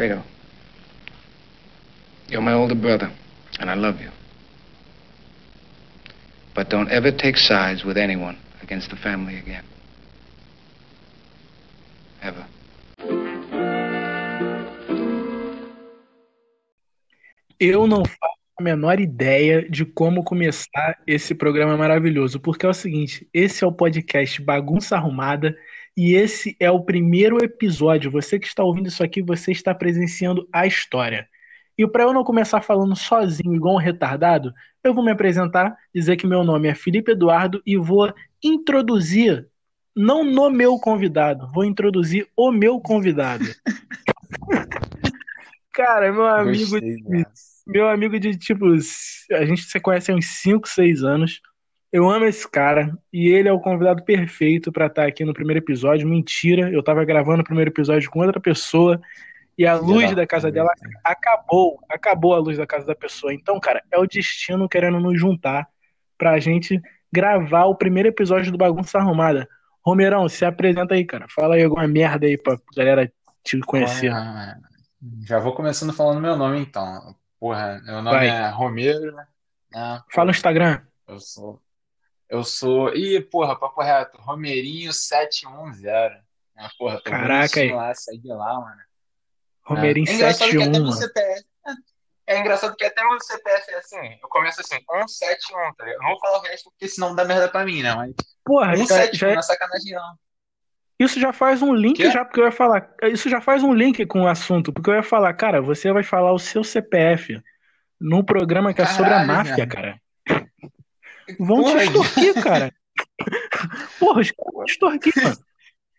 Fredo, you're my older brother, and I love you. But don't ever take sides with anyone against the family again. Ever. Eu não faço a menor ideia de como começar esse programa maravilhoso, porque é o seguinte: esse é o podcast Bagunça Arrumada e esse é o primeiro episódio. Você que está ouvindo isso aqui, você está presenciando a história. E para eu não começar falando sozinho, igual um retardado, eu vou me apresentar, dizer que meu nome é Felipe Eduardo e vou introduzir, não no meu convidado, vou introduzir o meu convidado. Cara, meu amigo, Gostei, de, meu amigo de tipo, a gente se conhece há uns 5, 6 anos. Eu amo esse cara e ele é o convidado perfeito pra estar aqui no primeiro episódio. Mentira, eu tava gravando o primeiro episódio com outra pessoa e a luz da casa dela acabou, acabou a luz da casa da pessoa. Então, cara, é o destino querendo nos juntar pra gente gravar o primeiro episódio do Bagunça Arrumada. Romerão, se apresenta aí, cara. Fala aí alguma merda aí pra galera te conhecer. Já vou começando falando meu nome então. Porra, meu nome Vai. é Romero, né? Fala no Instagram. Eu sou. Eu sou. Ih, porra, papo reto. Romerinho710. Ah, porra, tô Caraca, aí. lá, segue lá, mano. Romerinho é engraçado que até 71, no mano. CPF. É engraçado que até no CPF é assim. Eu começo assim, 171, tá ligado? Eu não vou falar o resto porque senão dá merda pra mim, né? Mas Porra, já, 171 já- não é sacanagem, não. isso já faz um link já, porque eu ia falar. Isso já faz um link com o assunto, porque eu ia falar, cara, você vai falar o seu CPF num programa que é sobre a Caralho, máfia, velho. cara. Vão te Porra, extorquir, cara. Porra, os caras vão te extorquir, mano.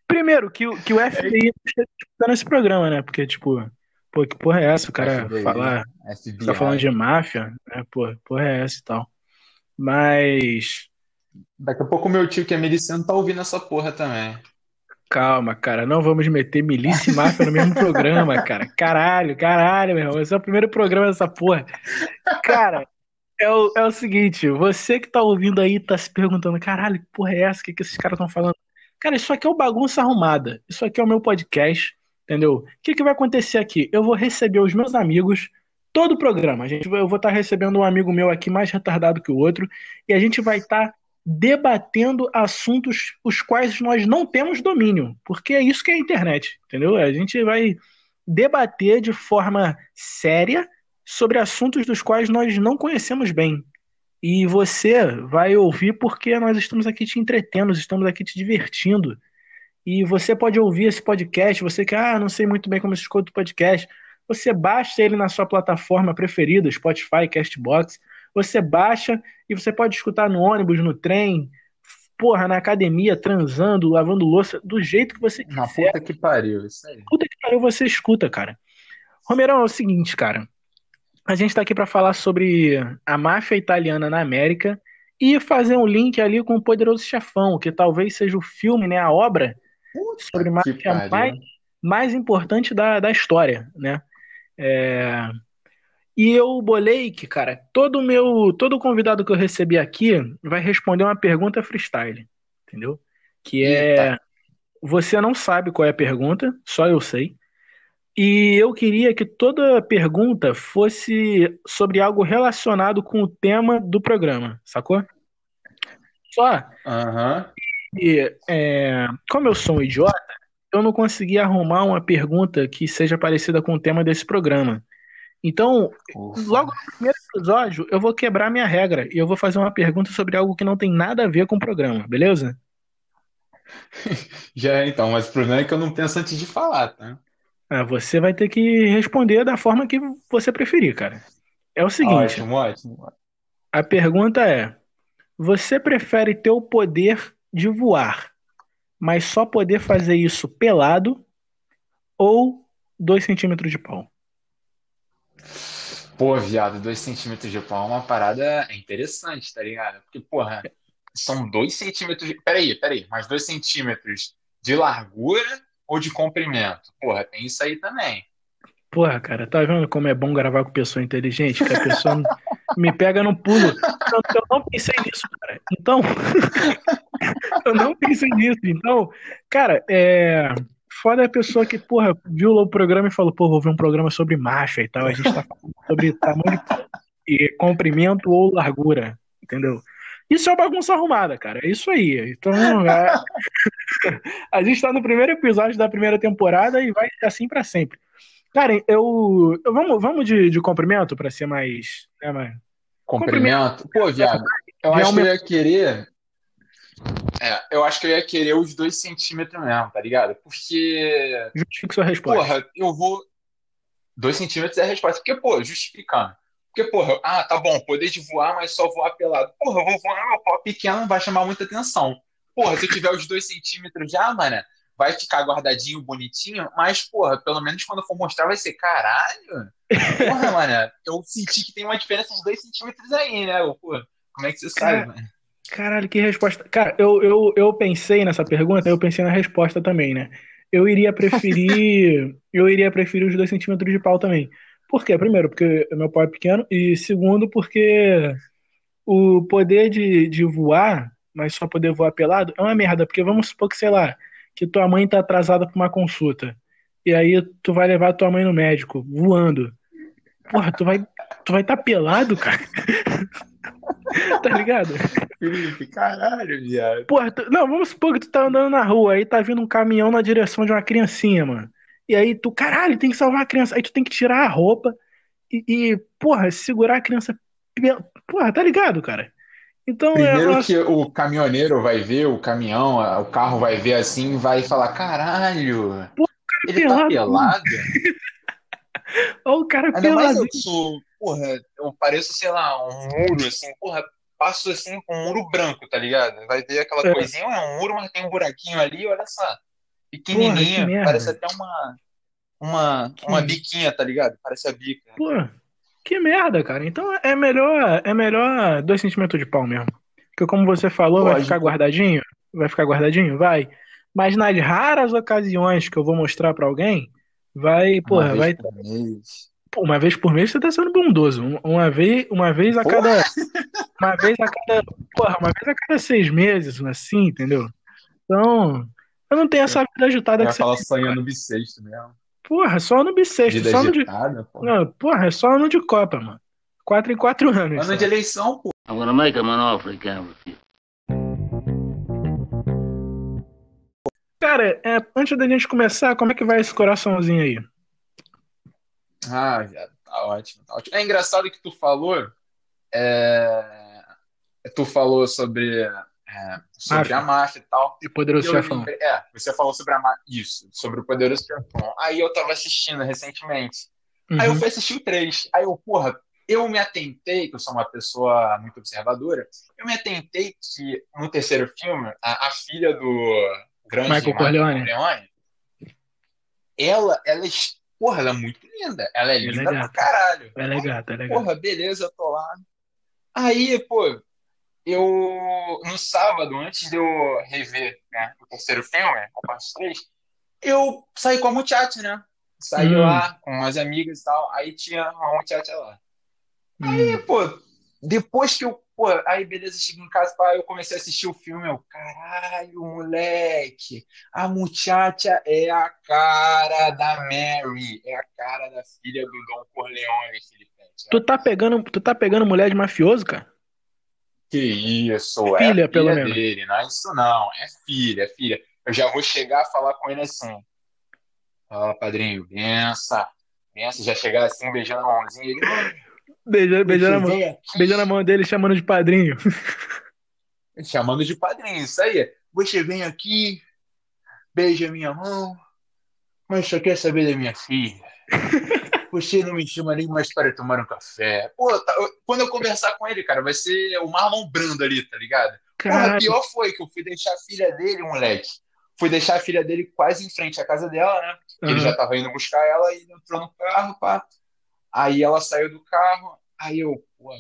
Primeiro, que, o- que o FBI não esteja escutando esse programa, né? Porque, tipo, pô, que porra é essa? O cara FBI, falar. Você FBI. tá falando de máfia, né? Pô, porra é essa e tal. Mas. Daqui a pouco meu tio que é miliciano tá ouvindo essa porra também. Calma, cara, não vamos meter milícia e máfia no mesmo programa, cara. Caralho, caralho, meu irmão. Esse é o primeiro programa dessa porra. Cara, é o, é o seguinte, você que tá ouvindo aí tá se perguntando, caralho, que porra é essa? O que, que esses caras estão falando? Cara, isso aqui é o Bagunça Arrumada. Isso aqui é o meu podcast, entendeu? O que, que vai acontecer aqui? Eu vou receber os meus amigos todo o programa. A gente, eu vou estar recebendo um amigo meu aqui mais retardado que o outro e a gente vai estar debatendo assuntos os quais nós não temos domínio, porque é isso que é a internet, entendeu? A gente vai debater de forma séria sobre assuntos dos quais nós não conhecemos bem. E você vai ouvir porque nós estamos aqui te entretendo, estamos aqui te divertindo. E você pode ouvir esse podcast, você que, ah, não sei muito bem como se escuta o podcast, você baixa ele na sua plataforma preferida, Spotify, Castbox, você baixa e você pode escutar no ônibus, no trem, porra, na academia, transando, lavando louça, do jeito que você Na quiser. puta que pariu, isso aí. Puta que pariu, você escuta, cara. Romerão, é o seguinte, cara. A gente tá aqui pra falar sobre a máfia italiana na América e fazer um link ali com o Poderoso Chefão, que talvez seja o filme, né, a obra sobre que máfia mais, mais importante da, da história, né? É, E eu bolei que, cara, todo meu, todo convidado que eu recebi aqui vai responder uma pergunta freestyle, entendeu? Que é Eita. você não sabe qual é a pergunta, só eu sei. E eu queria que toda pergunta fosse sobre algo relacionado com o tema do programa, sacou? Só Aham. que, é, como eu sou um idiota, eu não consegui arrumar uma pergunta que seja parecida com o tema desse programa. Então, Ufa. logo no primeiro episódio, eu vou quebrar minha regra e eu vou fazer uma pergunta sobre algo que não tem nada a ver com o programa, beleza? Já então, mas o problema é que eu não penso antes de falar, tá? Ah, você vai ter que responder da forma que você preferir, cara. É o seguinte, Ótimo, ótimo. a pergunta é: você prefere ter o poder de voar, mas só poder fazer isso pelado ou dois centímetros de pau? Pô, viado, dois centímetros de pau é uma parada interessante, tá ligado? Porque, porra, são dois centímetros de... Peraí, peraí, mas dois centímetros de largura ou de comprimento? Porra, tem isso aí também. Porra, cara, tá vendo como é bom gravar com pessoa inteligente? Que a pessoa me pega no pulo. Eu, eu não pensei nisso, cara. Então, eu não pensei nisso. Então, cara, é, foda é a pessoa que, porra, viu o programa e falou, pô, vou ver um programa sobre marcha e tal. A gente tá falando sobre tamanho de comprimento ou largura, entendeu? Isso é uma bagunça arrumada, cara. É isso aí. Então, é... a gente tá no primeiro episódio da primeira temporada e vai assim para sempre. Cara, eu. eu vamos, vamos de, de comprimento para ser mais. Né, mais... Comprimento? Pô, viado, eu acho que eu ia querer. É, eu acho que eu ia querer os dois centímetros mesmo, tá ligado? Porque. Justifique sua resposta. Porra, eu vou. Dois centímetros é a resposta. Porque, pô, justificando. Porque, porra, ah, tá bom, poder de voar, mas só voar pelado. Porra, eu vou voar meu pau pequeno, não vai chamar muita atenção. Porra, se eu tiver os dois centímetros já, mano, vai ficar guardadinho, bonitinho, mas, porra, pelo menos quando for mostrar vai ser, caralho. Porra, mano, eu senti que tem uma diferença de dois centímetros aí, né? Porra, como é que você sabe, mano? Caralho, que resposta. Cara, eu, eu, eu pensei nessa pergunta, eu pensei na resposta também, né? Eu iria preferir. eu iria preferir os dois centímetros de pau também. Por quê? Primeiro, porque meu pau é pequeno, e segundo, porque o poder de, de voar, mas só poder voar pelado, é uma merda, porque vamos supor que, sei lá, que tua mãe tá atrasada pra uma consulta. E aí tu vai levar tua mãe no médico, voando. Porra, tu vai tu vai tá pelado, cara. tá ligado? Felipe, caralho, viado. Porra, tu, não, vamos supor que tu tá andando na rua, aí tá vindo um caminhão na direção de uma criancinha, mano. E aí tu, caralho, tem que salvar a criança. Aí tu tem que tirar a roupa e, e porra, segurar a criança. Porra, tá ligado, cara? Então, Primeiro é, que o caminhoneiro vai ver, o caminhão, o carro vai ver assim vai falar: caralho, Pô, cara ele tá pelado, tá pelado. Olha o cara Ainda pelado. mais eu sou, porra, eu pareço, sei lá, um muro, assim, porra, passo assim com um muro branco, tá ligado? Vai ver aquela é. coisinha, é um muro, mas tem um buraquinho ali, olha só. Pequenininha, porra, parece até uma, uma, uma biquinha, tá ligado? Parece a bica. Porra. Que merda, cara. Então é melhor, é melhor 2 centímetros de pau mesmo. Porque como você falou, Pode. vai ficar guardadinho? Vai ficar guardadinho? Vai. Mas nas raras ocasiões que eu vou mostrar para alguém, vai, porra, vai. Pô, uma vez por mês você tá sendo bondoso. Uma vez, uma vez a porra. cada. Uma vez a cada. Porra, uma vez a cada seis meses, assim, entendeu? Então, eu não tenho essa vida agitada eu que você. Fala sonhando bissexto mesmo. Porra, só ano bissexto. Vida só ano de... porra. Não, porra, é só ano de Copa, mano. Quatro em quatro anos. Ano só. de eleição, pô. I'm gonna make him an offer again with you. Cara, é, antes da gente começar, como é que vai esse coraçãozinho aí? Ah, já, tá ótimo, tá ótimo. É engraçado que tu falou. É... Tu falou sobre é, sobre a máfia e tal. E Poderoso Chefão. É, você falou sobre a máfia. Isso, sobre o Poderoso Chefão. Aí eu tava assistindo recentemente. Uhum. Aí eu fui assistir o 3. Aí eu, porra, eu me atentei, que eu sou uma pessoa muito observadora, eu me atentei que no terceiro filme, a, a filha do grande Michael Corleone, Corleone ela, ela, é, porra, ela é muito linda. Ela é linda ela é pra caralho. Ela é gata, ela é gata. Porra, beleza, eu tô lá. Aí, pô, eu, no sábado, antes de eu rever né, o terceiro filme, a parte 3, eu saí com a muchacha, né? Saí hum. lá com as amigas e tal, aí tinha uma muchacha lá. Hum. Aí, pô, depois que eu, pô, aí beleza, cheguei em casa, pá, eu comecei a assistir o filme, eu, caralho, moleque, a muchacha é a cara da Mary, é a cara da filha do Dom Corleone, Felipe. Tu tá pegando, tu tá pegando mulher de mafioso, cara? Que isso, filha, é filha pelo menos. dele, não é isso não, é filha, é filha. Eu já vou chegar a falar com ele assim. Fala, padrinho, bença, bença, já chegar assim, beijando a mãozinha. Ele, beijando, beijando, a mão, beijando a mão dele, chamando de padrinho. Chamando de padrinho, isso aí. Você vem aqui, beija minha mão, mas só quer saber da minha filha. Você não me chama nem mais para tomar um café. Pô, tá, quando eu conversar com ele, cara, vai ser o Marlon Brando ali, tá ligado? Porra, pior foi que eu fui deixar a filha dele, moleque. Fui deixar a filha dele quase em frente à casa dela, né? Uhum. Ele já tava indo buscar ela e entrou no carro, pá. Aí ela saiu do carro, aí eu, pô,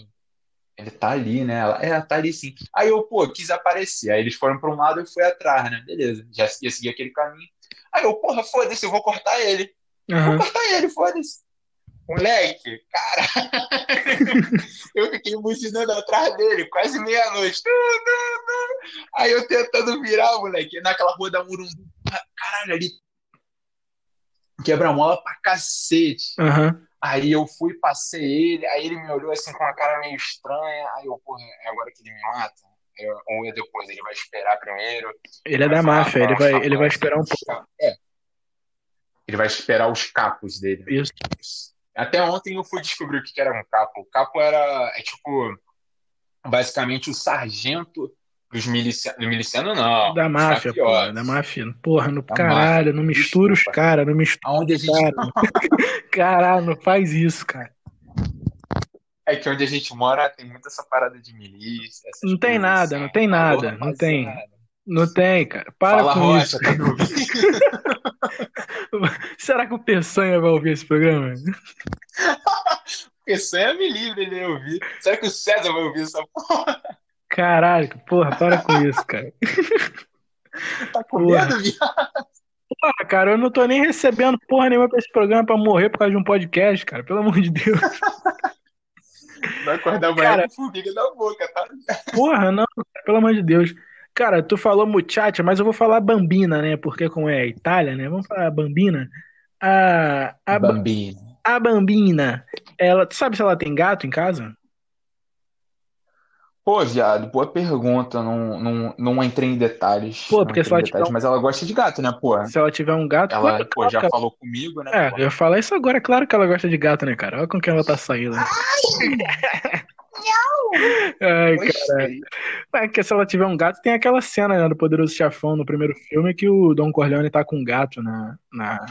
ele tá ali, né? Ela, é, tá ali sim. Aí eu, pô, quis aparecer. Aí eles foram para um lado e eu fui atrás, né? Beleza, já ia seguir aquele caminho. Aí eu, porra, foda-se, eu vou cortar ele. Uhum. Vou cortar ele, foda-se. Moleque, cara, eu fiquei buzinando atrás dele, quase meia-noite. Aí eu tentando virar, moleque, naquela rua da Murumbu. Caralho, ali quebra-mola pra cacete. Aham. Aí eu fui, passei ele, aí ele me olhou assim com uma cara meio estranha. Aí eu, porra, é agora que ele me mata? Eu- ou é depois? Ele vai esperar primeiro? Ele é da máfia, ele vai, ele vai esperar um pouco. É. Ele vai esperar os capos dele. Isso. Até ontem eu fui descobrir o que era um capo. O capo era, é tipo, basicamente o sargento dos milicianos. Miliciano não. Da máfia, porra, mafiosos. da máfia. Porra, no Da caralho, não mistura os Desculpa. caras, não mistura Aonde a os gente. caras. Caralho, não faz isso, cara. É que onde a gente mora tem muita essa parada de milícia. Não tem coisas nada, assim. não tem nada, não tem. rapaziada. Não tem, cara. Para Fala, com Rocha, isso. Será que o Peçanha vai ouvir esse programa? Sam me livre ele ouvir. Será que o César vai ouvir essa porra? Caralho, porra, para com isso, cara. Tá com Porra. medo, viado? Porra, cara, eu não tô nem recebendo porra nenhuma pra esse programa pra morrer por causa de um podcast, cara. Pelo amor de Deus. Vai acordar amanhã Cara. com formiga na boca, tá? Porra, não, pelo amor de Deus. Cara, tu falou muchacha, mas eu vou falar bambina, né? Porque como é Itália, né? Vamos falar bambina. A, a, ba- Bambino. a bambina, ela, tu sabe se ela tem gato em casa? Pô, viado, boa pergunta. Não, não, não entrei em detalhes. Pô, porque se ela detalhes, tiver mas ela gosta de gato, né, pô? Se ela tiver um gato, Ela, claro, pô, já cara. falou comigo, né? É, pô? eu ia falar isso agora, claro que ela gosta de gato, né, cara? Olha com quem ela tá saindo. Ai, cara. Gostei. É que se ela tiver um gato, tem aquela cena, né, do Poderoso Chefão no primeiro filme que o Don Corleone tá com um gato na, na,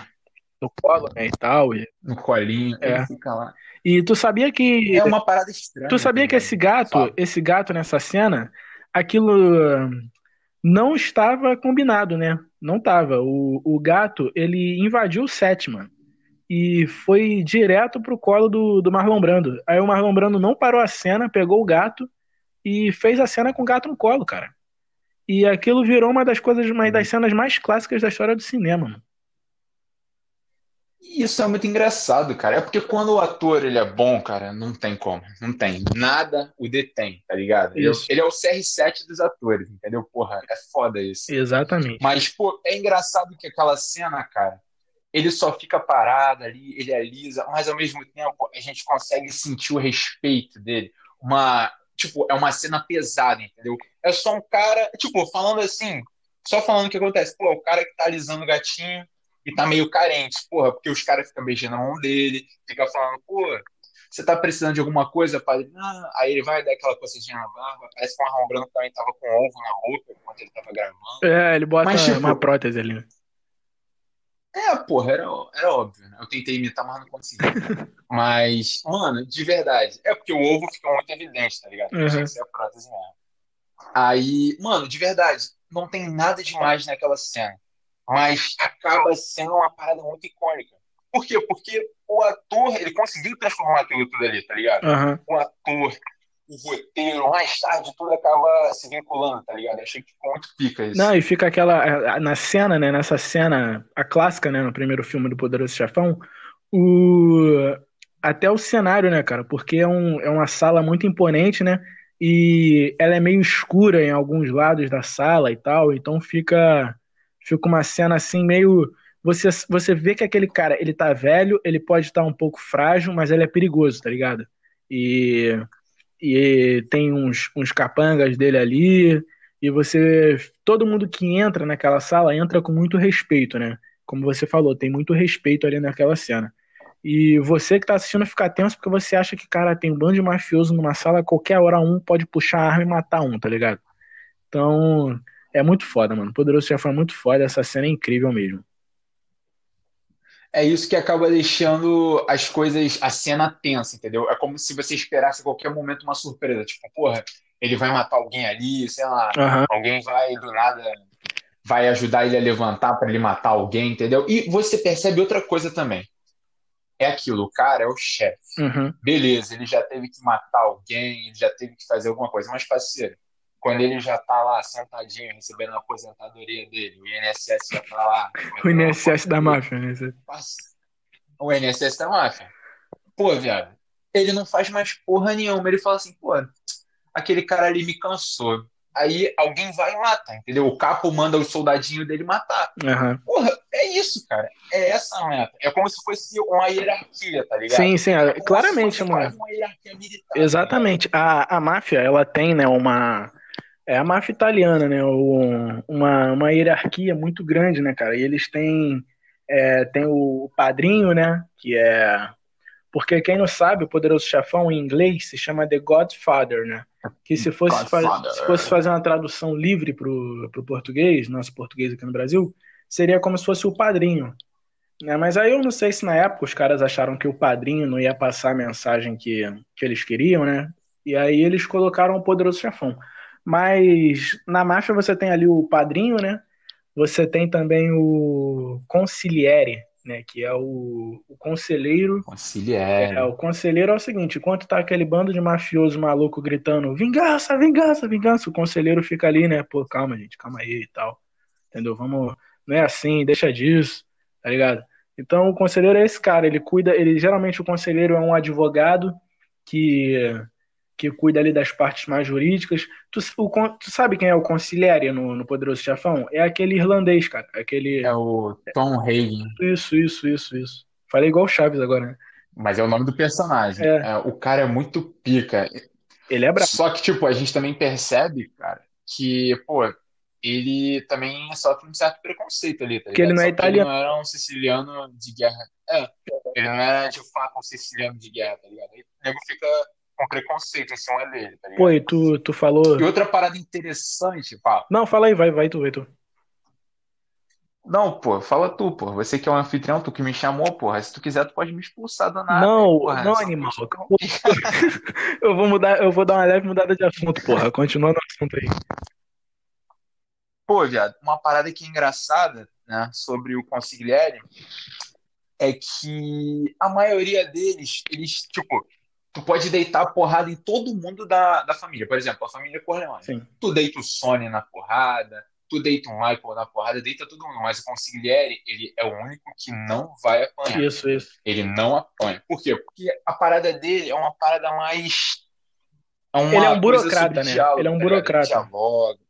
no colo, né, e tal. E, No colinho, É. fica lá. e tu sabia que É uma parada estranha. tu sabia tá que esse gato, esse gato nessa cena, aquilo hum, não estava combinado, né? Não tava. O, o gato, ele invadiu o set, mano. E foi direto pro colo do, do Marlon Brando. Aí o Marlon Brando não parou a cena, pegou o gato e fez a cena com o gato no colo, cara. E aquilo virou uma das coisas, uma das cenas mais clássicas da história do cinema, mano. Isso é muito engraçado, cara. É porque quando o ator ele é bom, cara, não tem como. Não tem. Nada o detém, tá ligado? Ele, é ele é o CR7 dos atores, entendeu? Porra, é foda isso. Exatamente. Mas, pô, é engraçado que aquela cena, cara, ele só fica parado ali, ele alisa, mas ao mesmo tempo a gente consegue sentir o respeito dele. Uma, tipo, é uma cena pesada, entendeu? É só um cara, tipo, falando assim, só falando o que acontece. Pô, o cara que tá alisando o gatinho e tá meio carente, porra, porque os caras ficam beijando a mão dele, fica falando, pô, você tá precisando de alguma coisa, pai? Não. Aí ele vai dar aquela coçadinha na barba, parece que o Marlon Brando também tava com ovo na boca enquanto ele tava gravando. É, ele bota Mas, tipo, uma prótese ali. É, porra, era, era óbvio, né? Eu tentei imitar, mas não consegui. Mas, mano, de verdade. É porque o ovo fica muito evidente, tá ligado? Uhum. Tinha que ser a prótese mesmo. Aí, mano, de verdade, não tem nada demais naquela cena. Mas acaba sendo uma parada muito icônica. Por quê? Porque o ator, ele conseguiu transformar aquilo tudo ali, tá ligado? Aham. O ator, o roteiro, mais tarde tudo acaba se vinculando, tá ligado? Achei que ficou muito pica isso. Não, e fica aquela. Na cena, né? Nessa cena, a clássica, né? No primeiro filme do Poderoso Chefão, o. Até o cenário, né, cara? Porque é, um, é uma sala muito imponente, né? E ela é meio escura em alguns lados da sala e tal, então fica. Fica uma cena assim, meio. Você, você vê que aquele cara, ele tá velho, ele pode estar um pouco frágil, mas ele é perigoso, tá ligado? E. E tem uns, uns capangas dele ali, e você. Todo mundo que entra naquela sala entra com muito respeito, né? Como você falou, tem muito respeito ali naquela cena. E você que tá assistindo fica tenso porque você acha que, cara, tem um bando de mafioso numa sala, qualquer hora um pode puxar a arma e matar um, tá ligado? Então, é muito foda, mano. Poderoso Chefão é muito foda, essa cena é incrível mesmo. É isso que acaba deixando as coisas, a cena tensa, entendeu? É como se você esperasse a qualquer momento uma surpresa. Tipo, porra, ele vai matar alguém ali, sei lá, Aham. alguém vai do nada, vai ajudar ele a levantar pra ele matar alguém, entendeu? E você percebe outra coisa também. É aquilo, o cara é o chefe. Uhum. Beleza, ele já teve que matar alguém, ele já teve que fazer alguma coisa, mas parceiro, quando ele já tá lá sentadinho, recebendo a aposentadoria dele, o INSS já tá lá. O INSS da máfia, né? O INSS da máfia. Pô, viado, ele não faz mais porra nenhuma. Ele fala assim, pô, aquele cara ali me cansou. Aí alguém vai e mata, entendeu? O capo manda o soldadinho dele matar. Aham. Porra, é isso, cara. É essa a meta. É como se fosse uma hierarquia, tá ligado? Sim, sim, É como claramente, se fosse mano. quase uma hierarquia militar. tá Exatamente. A, a máfia, ela tem, né, uma. É a máfia italiana, né? o- uma, uma hierarquia muito grande, né, cara? E eles têm, é, tem o padrinho, né? Que é. Porque quem não sabe, o Poderoso Chefão em inglês se chama The Godfather, né? Que se fosse, se fosse fazer uma tradução livre pro, pro português, nosso português aqui no Brasil, seria como se fosse o padrinho. Né? Mas aí eu não sei se na época os caras acharam que o padrinho não ia passar a mensagem que, que eles queriam, né? E aí eles colocaram o Poderoso Chefão. Mas na máfia você tem ali o padrinho, né? Você tem também o consigliere, né? Que é o, o conselheiro. Conciliere. É, o conselheiro é o seguinte: enquanto tá aquele bando de mafioso maluco gritando vingança, vingança, vingança, o conselheiro fica ali, né? Pô, calma, gente, calma aí e tal. Entendeu? Vamos. Não é assim, deixa disso, tá ligado? Então o conselheiro é esse cara, ele cuida, ele geralmente o conselheiro é um advogado que que cuida ali das partes mais jurídicas. Tu, o tu sabe quem é o consigliere no, no Poderoso Chefão? É aquele irlandês, cara. Aquele. É o Tom Hagen. Isso, isso, isso, isso. Falei igual o Chaves agora, né? Mas é o nome do personagem. É. É, o cara é muito pica. Ele é brabo. Só que, tipo, a gente também percebe, cara, que, pô, ele também sofre um certo preconceito ali, tá Porque ele ligado? não é Só que ele italiano. não era um siciliano de guerra. É, ele não era de fato um siciliano de guerra, tá ligado? Aí o nego fica com preconceito em cima dele, tá? Pô, e tu, tu falou. E outra parada interessante, Paulo. Não, fala aí, vai, vai tu, vai tu. Não, pô, fala tu, pô. Você que é o anfitrião, tu que me chamou, porra. Se tu quiser, tu pode me expulsar do nada. Não, porra. não, animal. que eu vou mudar, eu vou dar uma leve mudada de assunto, porra. Continua no assunto aí. Pô, viado, uma parada que é engraçada, né, sobre o Consigliere é que a maioria deles, eles, tipo, tu pode deitar porrada em todo mundo da, da família. Por exemplo, a família Corleone. Sim. Tu deita o Sony na porrada, tu deita o Michael na porrada, deita todo mundo. Mas o Consigliere, ele é o único que não vai apanhar. Isso, isso. Ele não apanha. Por quê? Porque a parada dele é uma parada mais. É uma Ele é um burocrata, né? diálogo, Ele é um tá burocrata. Ele dialoga.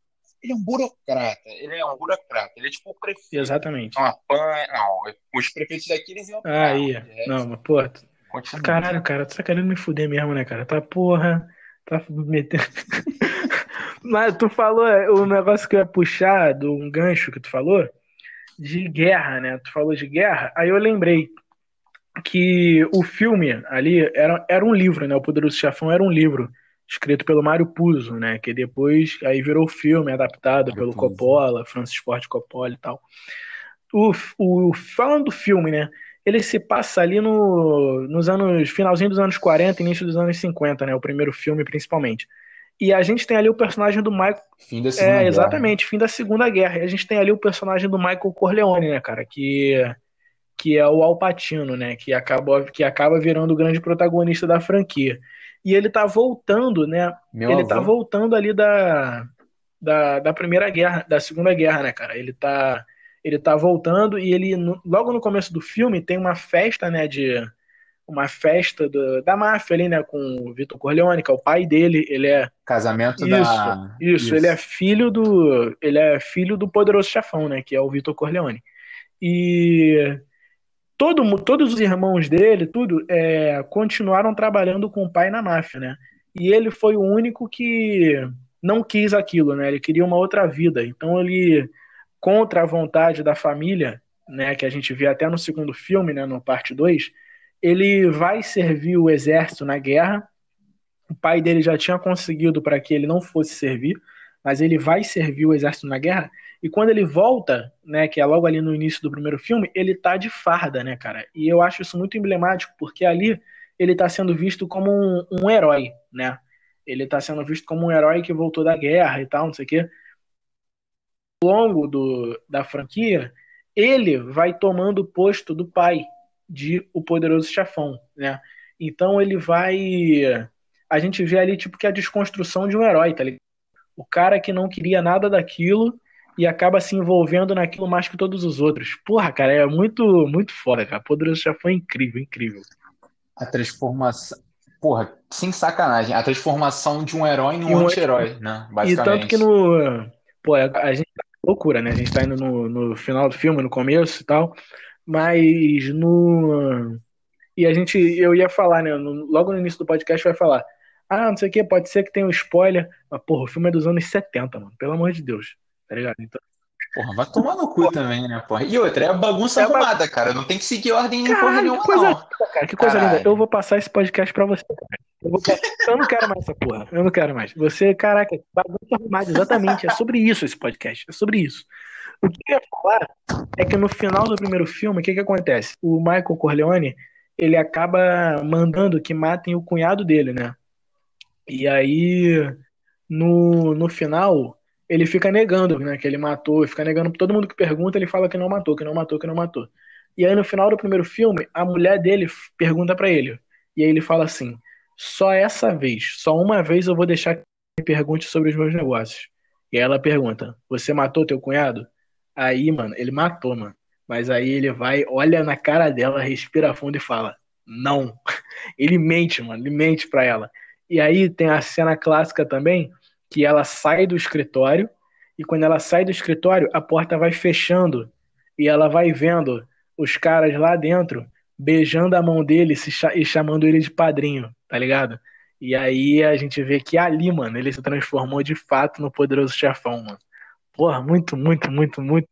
Ele é um burocrata. Ele é um burocrata. Ele é tipo o prefeito. Exatamente. Não apanha. Não, os prefeitos daqui eles iam Ah, apanhar. ia. mas é, Não, mas, pô, tu- continua. caralho, cara, tu tá querendo me fuder mesmo, né, cara? Tá porra. Tá metendo. Mas tu falou é, o negócio que eu ia puxar do um gancho que tu falou de guerra, né? Tu falou de guerra, aí eu lembrei que o filme ali era, era um livro, né? O Poderoso Chefão era um livro escrito pelo Mário Puzo, né? Que depois aí virou filme adaptado pelo. Coppola, Francis Ford Coppola e tal. O, o falando do filme, né? Ele se passa ali no, nos anos finalzinho dos anos 40, início dos anos 50, né? O primeiro filme principalmente. E a gente tem ali o personagem do Michael Fim da Segunda é, Guerra. exatamente, fim da Segunda Guerra. E a gente tem ali o personagem do Michael Corleone, né, cara, que que é o Al Pacino, né, que acaba que acaba virando o grande protagonista da franquia. E ele tá voltando, né? Meu ele avô. tá voltando ali da, da, da Primeira Guerra, da Segunda Guerra, né, cara? Ele tá ele tá voltando e ele logo no começo do filme tem uma festa, né, de uma festa do- da máfia ali, né, com o Vitor Corleone, que é o pai dele, ele é Casamento isso, da. isso, ele é filho do, ele é filho do poderoso chefão, né, que é o Vitor Corleone. E todo, todos os irmãos dele, tudo, é, continuaram trabalhando com o pai na máfia, né? E ele foi o único que não quis aquilo, né? Ele queria uma outra vida. Então ele, contra a vontade da família, né, que a gente vê até no segundo filme, né, no parte 2, ele vai servir o exército na guerra. O pai dele já tinha conseguido para que ele não fosse servir, mas ele vai servir o exército na guerra. E quando ele volta, né, que é logo ali no início do primeiro filme, ele tá de farda, né, cara? E eu acho isso muito emblemático, porque ali ele tá sendo visto como um, um herói, né? Ele tá sendo visto como um herói que voltou da guerra e tal, não sei o quê. Ao longo do, da franquia, ele vai tomando o posto do pai de O Poderoso Chefão, né? Então ele vai. A gente vê ali, tipo, que a desconstrução de um herói, tá ligado? O cara que não queria nada daquilo e acaba se envolvendo naquilo mais que todos os outros. Porra, cara, é muito, muito foda, cara. Poderoso Chefão é incrível, incrível. A transformação. Porra, sem sacanagem. A transformação de um herói E num um- anti-herói, né? E Basicamente. tanto que no. Pô, a gente tá loucura, né? A gente tá indo no, no final do filme, no começo e tal, mas no. E a gente, eu ia falar, né? no- logo no início do podcast vai falar. Ah, não sei o que, pode ser que tenha um spoiler. Mas, porra, o filme é dos anos 70, mano. Pelo amor de Deus. Tá ligado? Então, Porra, vai tomar no cu também, né, porra? E outra, é bagunça É arrumada, cara. Não tem que seguir ordem Caralho, nenhuma, coisa não. linda, cara. Que coisa Caralho. linda. Eu vou passar esse podcast pra você, cara. Eu, vou... eu não quero mais essa porra. Eu não quero mais. Você, caraca, bagunça arrumada, exatamente. É sobre isso esse podcast. É sobre isso. O que eu ia falar é que no final do primeiro filme, o que que acontece? O Michael Corleone, ele acaba mandando que matem o cunhado dele, né? E aí, no, no final, ele fica negando, né, que ele matou, fica negando todo mundo que pergunta, ele fala que não matou, que não matou, que não matou. E aí no final do primeiro filme, a mulher dele pergunta pra ele. E aí ele fala assim: "Só essa vez, só uma vez eu vou deixar que me pergunte sobre os meus negócios". E ela pergunta: "Você matou teu cunhado?" Aí, mano, ele matou, mano. Mas aí ele vai, olha na cara dela, respira fundo e fala: "Não". Ele mente, mano, ele mente pra ela. E aí tem a cena clássica também, que ela sai do escritório e quando ela sai do escritório, a porta vai fechando e ela vai vendo os caras lá dentro beijando a mão dele e chamando ele de padrinho, tá ligado? E aí a gente vê que ali, mano, ele se transformou de fato no poderoso chefão, mano. Porra, muito, muito, muito, muito.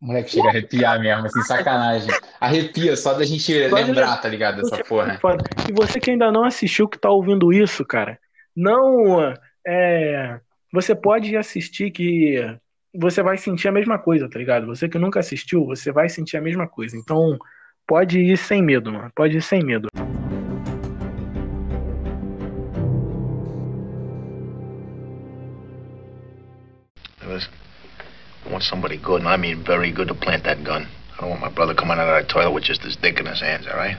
Moleque, chega a arrepiar mesmo, assim, sacanagem. Arrepia só da gente lembrar, tá ligado? Dessa porra. Foda. E você que ainda não assistiu, que tá ouvindo isso, cara, não. É, você pode assistir que você vai sentir a mesma coisa, tá ligado? Você que nunca assistiu, você vai sentir a mesma coisa. Então, pode ir sem medo, mano. Pode ir sem medo. I want somebody good, and I mean very good, to plant that gun. I don't want my brother coming out of that toilet with just his dick in his hands, all right?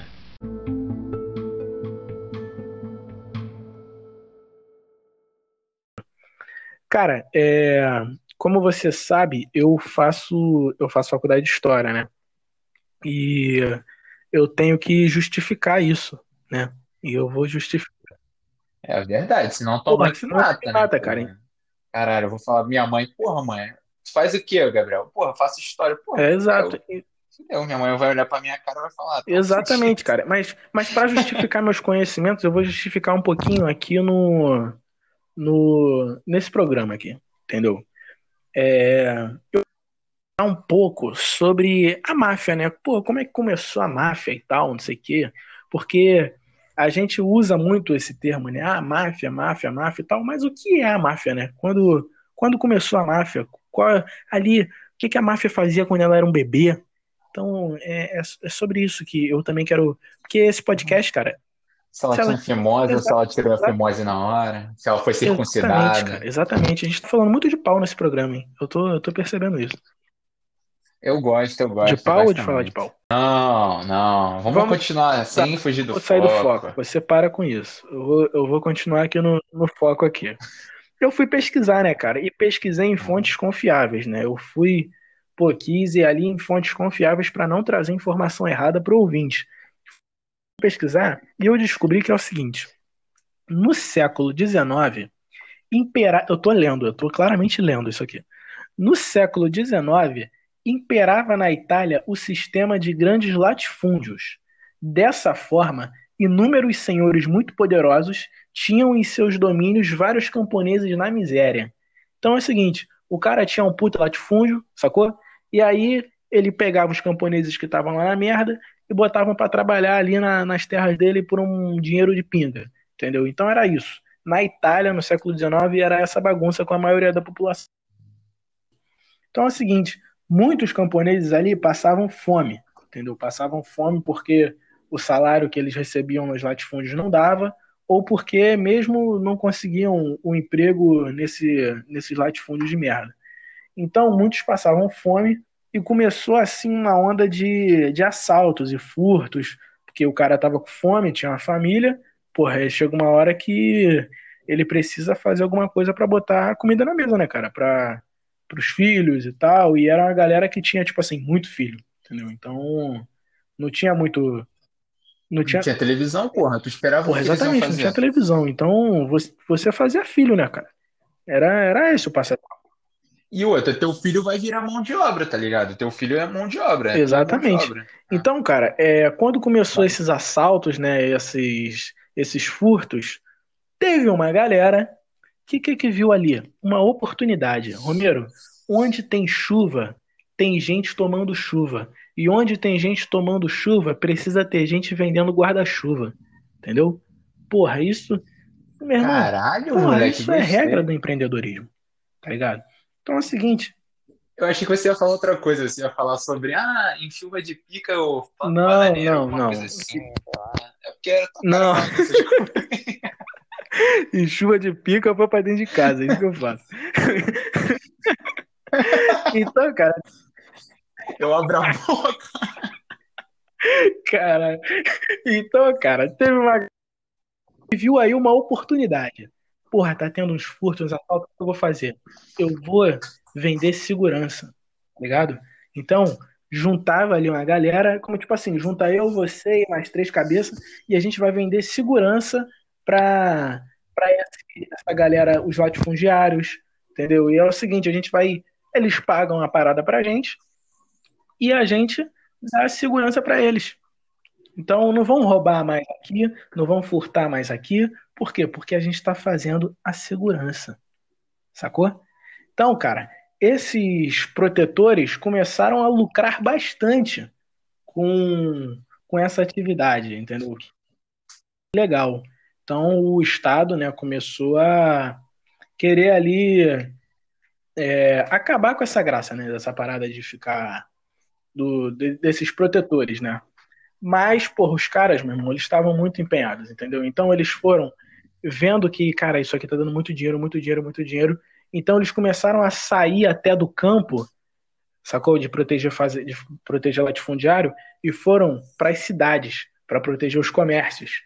Cara, é, como você sabe, eu faço eu faço faculdade de história, né? E eu tenho que justificar isso, né? E eu vou justificar. É verdade, senão tua Porra, mãe te senão mata, né? mata, porra? cara. Caralho, eu vou falar minha mãe, porra, mãe, tu faz o quê, Gabriel? Porra, faço história. Porra, É exato. eu- fudeu, minha mãe vai olhar pra minha cara e vai falar. "Tá Exatamente, cara. Mas, mas para justificar meus conhecimentos, eu vou justificar um pouquinho aqui no, no nesse programa aqui, entendeu? É, eu vou falar um pouco sobre a máfia, né? Pô, como é que começou a máfia e tal, não sei o quê. Porque a gente usa muito esse termo, né? Ah, máfia, máfia, máfia e tal. Mas o que é a máfia, né? Quando, quando começou a máfia? Qual, ali, o que, que a máfia fazia quando ela era um bebê? Então, é, é, é sobre isso que eu também quero. Porque esse podcast, cara. Se ela Se ela- tinha fimose, ou se ela tirou a fimose na hora, se ela foi Exatamente, circuncidada. cara. Exatamente. A gente tá falando muito de pau nesse programa, hein? Eu tô, eu tô percebendo isso. Eu gosto, eu gosto. De pau ou de falar de pau? Não, não. Vamos, Vamos- continuar sem fugir do Vou sair do foco. foco. Você para com isso. Eu vou, eu vou continuar aqui no, no foco aqui. Eu fui pesquisar, né, cara? E pesquisei em fontes confiáveis, né? Eu fui, pô, quis ir ali em fontes confiáveis para não trazer informação errada para o ouvinte. Fui pesquisar e eu descobri que é o seguinte: no século XIX, impera... eu tô lendo, eu tô claramente lendo isso aqui. No século XIX, imperava na Itália o sistema de grandes latifúndios. Dessa forma, inúmeros senhores muito poderosos tinham em seus domínios vários camponeses na miséria. Então é o seguinte, o cara tinha um puto latifúndio, sacou? E aí ele pegava os camponeses que estavam lá na merda e botavam para trabalhar ali na- nas terras dele por um dinheiro de pinga, entendeu? Então era isso. Na Itália, no século XIX, era essa bagunça com a maioria da população. Então é o seguinte, muitos camponeses ali passavam fome, entendeu? Passavam fome porque o salário que eles recebiam nos latifúndios não dava, ou porque mesmo não conseguiam o emprego nesse, nesses latifúndios de merda. Então muitos passavam fome e começou assim uma onda de, de assaltos e furtos, porque o cara tava com fome, tinha uma família, porra, chega uma hora que ele precisa fazer alguma coisa para botar comida na mesa, né, cara? Pra, pros filhos e tal, e era uma galera que tinha, tipo assim, muito filho, entendeu? Então, não tinha muito. Não tinha. Não tinha televisão, porra. Tu esperava Porra, exatamente, não tinha televisão. Então, você, você fazia filho, né, cara? Era, era esse o passatempo. E outra, teu filho vai virar mão de obra, tá ligado? Teu filho é mão de obra. É Exatamente. de obra. Então, cara, é, quando começou esses assaltos, né, esses, esses furtos, teve uma galera que, que que viu ali? Uma oportunidade. Romero, onde tem chuva, tem gente tomando chuva. E onde tem gente tomando chuva, precisa ter gente vendendo guarda-chuva. Entendeu? Porra, isso. Meu irmão, Caralho, porra, moleque. isso é regra do empreendedorismo. Tá ligado? Então é o seguinte. Eu achei que você ia falar outra coisa. Você ia falar sobre, ah, em chuva de pica ou Não, bananeiro, não, não. coisa assim. É porque era tão Não. caro essas coisas. E chuva de pica eu vou pra dentro de casa, é isso que eu faço. então, cara, Eu abro a boca. cara. Então, cara, teve uma. Viu aí uma oportunidade. Porra, tá tendo uns furtos, uns assaltos, o que eu vou fazer? Eu vou vender segurança, tá ligado? Então, juntava ali uma galera, como tipo assim, junta eu, você e mais três cabeças, e a gente vai vender segurança pra, pra essa galera, os latifundiários, entendeu? E é o seguinte, a gente vai. Eles pagam a parada pra gente e a gente dá segurança pra eles. Então não vão roubar mais aqui, não vão furtar mais aqui. Por quê? Porque a gente está fazendo a segurança. Sacou? Então, cara, esses protetores começaram a lucrar bastante com, com essa atividade, entendeu? Legal. Então o Estado né, começou a querer ali é, acabar com essa graça, né? Dessa parada de ficar do, de- desses protetores, né? Mas, porra, os caras, meu irmão, eles estavam muito empenhados, entendeu? Então eles foram vendo que, cara, isso aqui tá dando muito dinheiro, muito dinheiro, muito dinheiro. Então eles começaram a sair até do campo, sacou? De proteger, fase- de proteger latifundiário, e foram para as cidades, para proteger os comércios.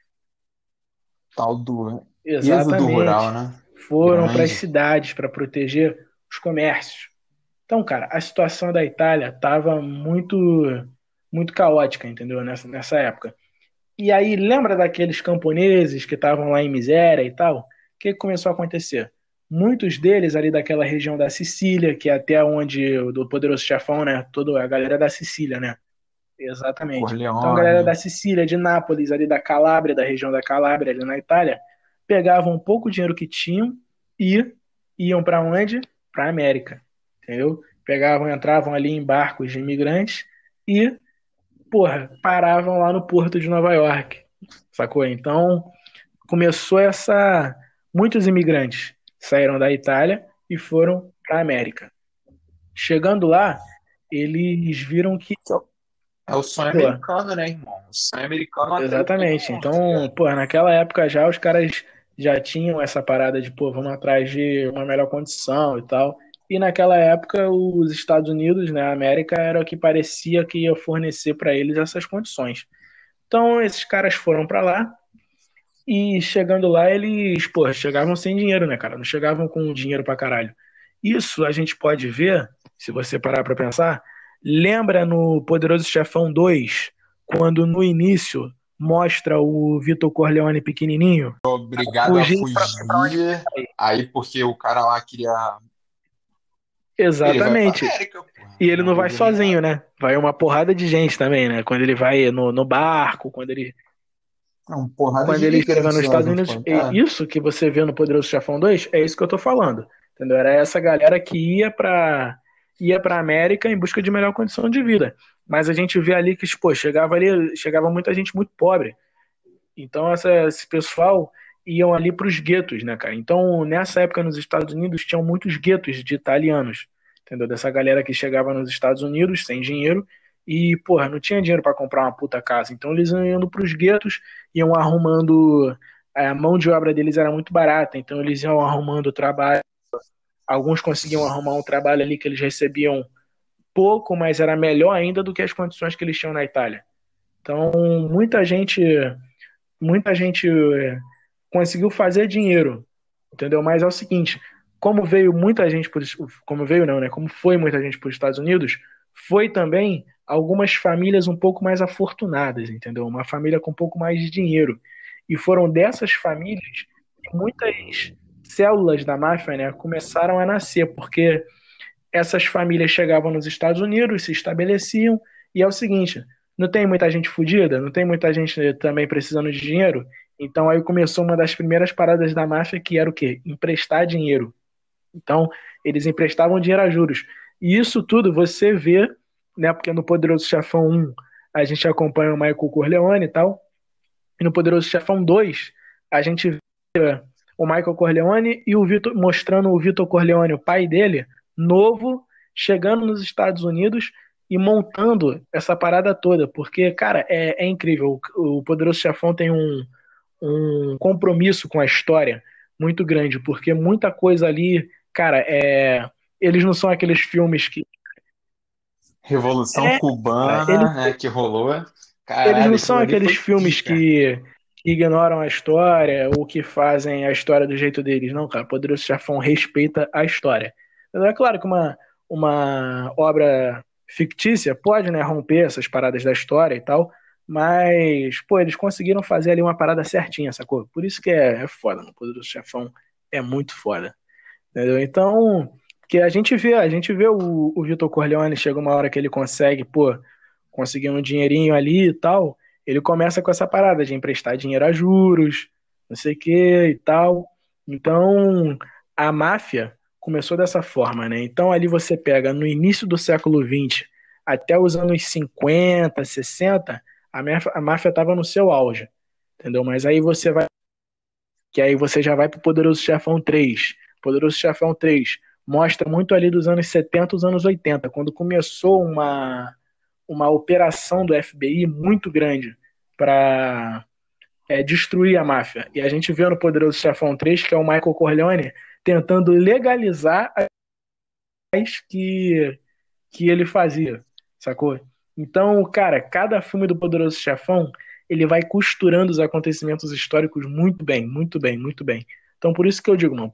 Tal do êxodo Exatamente. rural, né? Foram para as cidades para proteger os comércios. Então, cara, a situação da Itália estava muito, muito caótica, entendeu? Nessa, nessa época. E aí, lembra daqueles camponeses que estavam lá em miséria e tal? O que começou a acontecer? Muitos deles ali daquela região da Sicília, que é até onde o do poderoso chefão, né? Toda a galera da Sicília, né? Exatamente. Corleone. Então, a galera da Sicília, de Nápoles, ali da Calábria, da região da Calábria, ali na Itália, pegavam um pouco dinheiro que tinham e iam para onde? Para América, entendeu? Pegavam, entravam ali em barcos de imigrantes e, porra, paravam lá no porto de Nova York, sacou? Então, começou essa. Muitos imigrantes saíram da Itália e foram para América. Chegando lá, eles viram que É o sonho Pô. americano, né, irmão? O sonho americano atrai Exatamente. Então, ligado? pô, naquela época já os caras já tinham essa parada de, pô, vamos atrás de uma melhor condição e tal. E naquela época os Estados Unidos, né, a América era o que parecia que ia fornecer para eles essas condições. Então, esses caras foram para lá e chegando lá eles, pô, chegavam sem dinheiro, né, cara? Não chegavam com dinheiro pra caralho. Isso a gente pode ver, se você parar pra pensar, lembra no Poderoso Chefão 2, quando no início mostra o Vitor Corleone pequenininho? Obrigado a Fugir pra-. Aí, porque o cara lá queria. Ele Exatamente. pra América. E ele não vai Obrigado. sozinho, né? Vai uma porrada de gente também, né? Quando ele vai no, no barco, quando ele, É um porrada quando de ele chega nos Estados Unidos. E Isso que você vê no Poderoso Chefão 2 é isso que eu tô falando. Entendeu? Era essa galera que ia pra, ia pra América em busca de melhor condição de vida. Mas a gente vê ali que, pô, chegava ali, chegava muita gente muito pobre. Então essa, esse pessoal iam ali para os guetos, né, cara? Então nessa época nos Estados Unidos tinham muitos guetos de italianos, entendeu? Dessa galera que chegava nos Estados Unidos sem dinheiro e, porra, não tinha dinheiro para comprar uma puta casa. Então eles iam indo para os guetos, iam arrumando. A mão de obra deles era muito barata, então eles iam arrumando trabalho. Alguns conseguiam arrumar um trabalho ali que eles recebiam pouco, mas era melhor ainda do que as condições que eles tinham na Itália. Então, muita gente, muita gente eh, conseguiu fazer dinheiro, entendeu? Mas é o seguinte, como veio muita gente por, como veio não, né? Como foi muita gente para os Estados Unidos, foi também algumas famílias um pouco mais afortunadas, entendeu? Uma família com um pouco mais de dinheiro. E foram dessas famílias que muitas células da máfia, né, começaram a nascer, porque essas famílias chegavam nos Estados Unidos, se estabeleciam, e é o seguinte: não tem muita gente fodida, não tem muita gente também precisando de dinheiro. Então aí começou uma das primeiras paradas da máfia que era o quê? Emprestar dinheiro. Então eles emprestavam dinheiro a juros. E isso tudo você vê, né? Porque no Poderoso Chefão 1 a gente acompanha o Michael Corleone e tal. E no Poderoso Chefão 2 a gente vê o Michael Corleone e o Vitor mostrando o Vitor Corleone, o pai dele, novo, chegando nos Estados Unidos e montando essa parada toda, porque, cara, é, é incrível. O, o Poderoso Chefão tem um, um compromisso com a história muito grande, porque muita coisa ali, cara, é, eles não são aqueles filmes que. Revolução É, Cubana, eles- né, que rolou. Eles Caralho, não são aqueles filmes que, que ignoram a história ou que fazem a história do jeito deles. Não, cara. Poderoso Chefão respeita a história. Mas é claro que uma, uma obra fictícia pode, né, romper essas paradas da história e tal, mas, pô, eles conseguiram fazer ali uma parada certinha, sacou? Por isso que é, é foda, no Poderoso Chefão é muito foda. Entendeu? Então, que a gente vê, a gente vê o, o Vitor Corleone, chega uma hora que ele consegue, pô, conseguir um dinheirinho ali e tal, ele começa com essa parada de emprestar dinheiro a juros, não sei o que e tal. Então, a máfia começou dessa forma, né? Então, ali você pega no início do século XX até os anos 50, 60, a máfia, a máfia estava no seu auge, entendeu? Mas aí você vai. Que aí você já vai pro Poderoso Chefão 3. Poderoso Chefão 3 mostra muito ali dos anos 70 os anos 80, quando começou uma, uma operação do FBI muito grande para é, destruir a máfia. E a gente vê no Poderoso Chefão 3 que é o Michael Corleone tentando legalizar as que, que ele fazia, sacou? Então, cara, cada filme do Poderoso Chefão ele vai costurando os acontecimentos históricos muito bem, muito bem, muito bem. Então, por isso que eu digo, mano,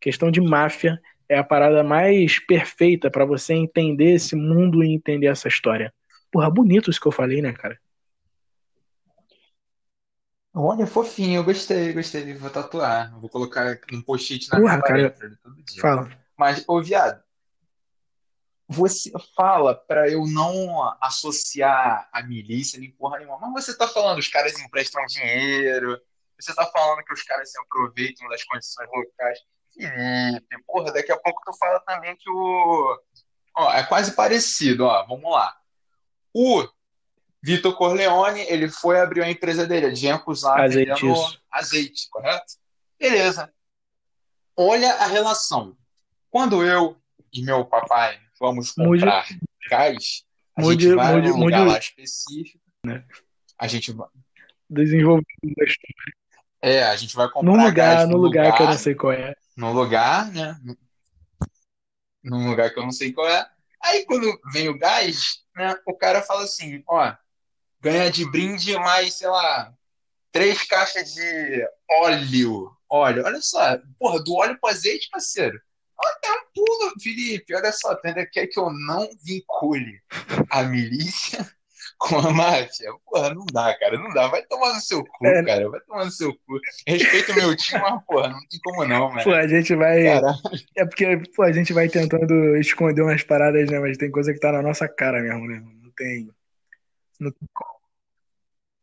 questão de máfia é a parada mais perfeita para você entender esse mundo e entender essa história. Porra, bonito isso que eu falei, né, cara? Olha, fofinho, eu gostei, gostei. Vou tatuar. Vou colocar um post-it na Porra, minha cara. parede todo dia. Fala. Mas, ô viado, você fala pra eu não associar a milícia nem porra nenhuma. Mas você tá falando os caras emprestam dinheiro, você tá falando que os caras se aproveitam das condições locais. Felipe, porra, daqui a pouco tu fala também que o. Ó, é quase parecido, ó. Vamos lá. O Vitor Corleone, ele foi abrir a empresa dele, a Gencos lá, Azeite, azeite, correto? Beleza. Olha a relação. Quando eu e meu papai vamos Mude- comprar gás, a mude- gente vai mude- num lugar mude- lá específico. Né? A gente vai. Desenvolvimento da história. É, a gente vai comprar Num lugar, gás no num lugar que eu não sei qual é. num lugar, né? Num lugar que eu não sei qual é. Aí quando vem o gás, né? O cara fala assim, ó, ganha de brinde mais, sei lá, três caixas de óleo. Óleo, olha só, porra, do óleo pro azeite, parceiro. Olha, é um pulo, Felipe, olha só, tu ainda quer que eu não vincule a milícia com a máfia? Porra, não dá, cara, não dá. Vai tomar no seu cu, É. cara, vai tomar no seu cu. Respeito o meu time, mas, porra, não tem como não, mano. Pô, a gente vai. Cara, É porque, pô, a gente vai tentando esconder umas paradas, né? Mas tem coisa que tá na nossa cara mesmo, né? Não tem. Não tem como.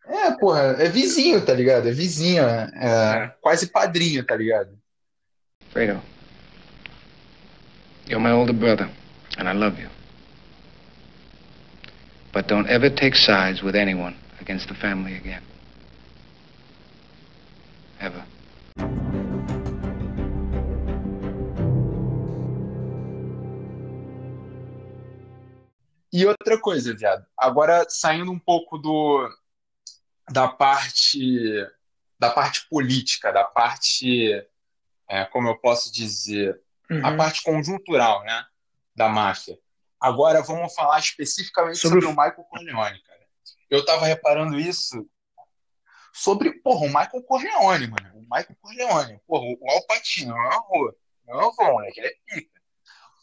É, porra, é vizinho, tá ligado? É vizinho, é, é É. quase padrinho, tá ligado? Fredo, you're my older brother, and I love you. But don't ever take sides with anyone against the family again. Ever. E outra coisa, viado, agora saindo um pouco do da parte da parte política, da parte, é, como eu posso dizer, a Uhum. parte conjuntural, né, da máfia. Agora vamos falar especificamente Sobre sobre, o- o Michael Corleone, cara. Eu tava reparando isso sobre, porra, o Michael Corleone, mano. O Michael Corleone. Porra, o Al Pacino, não é uma rua. Não é rua, moleque, ele é pica.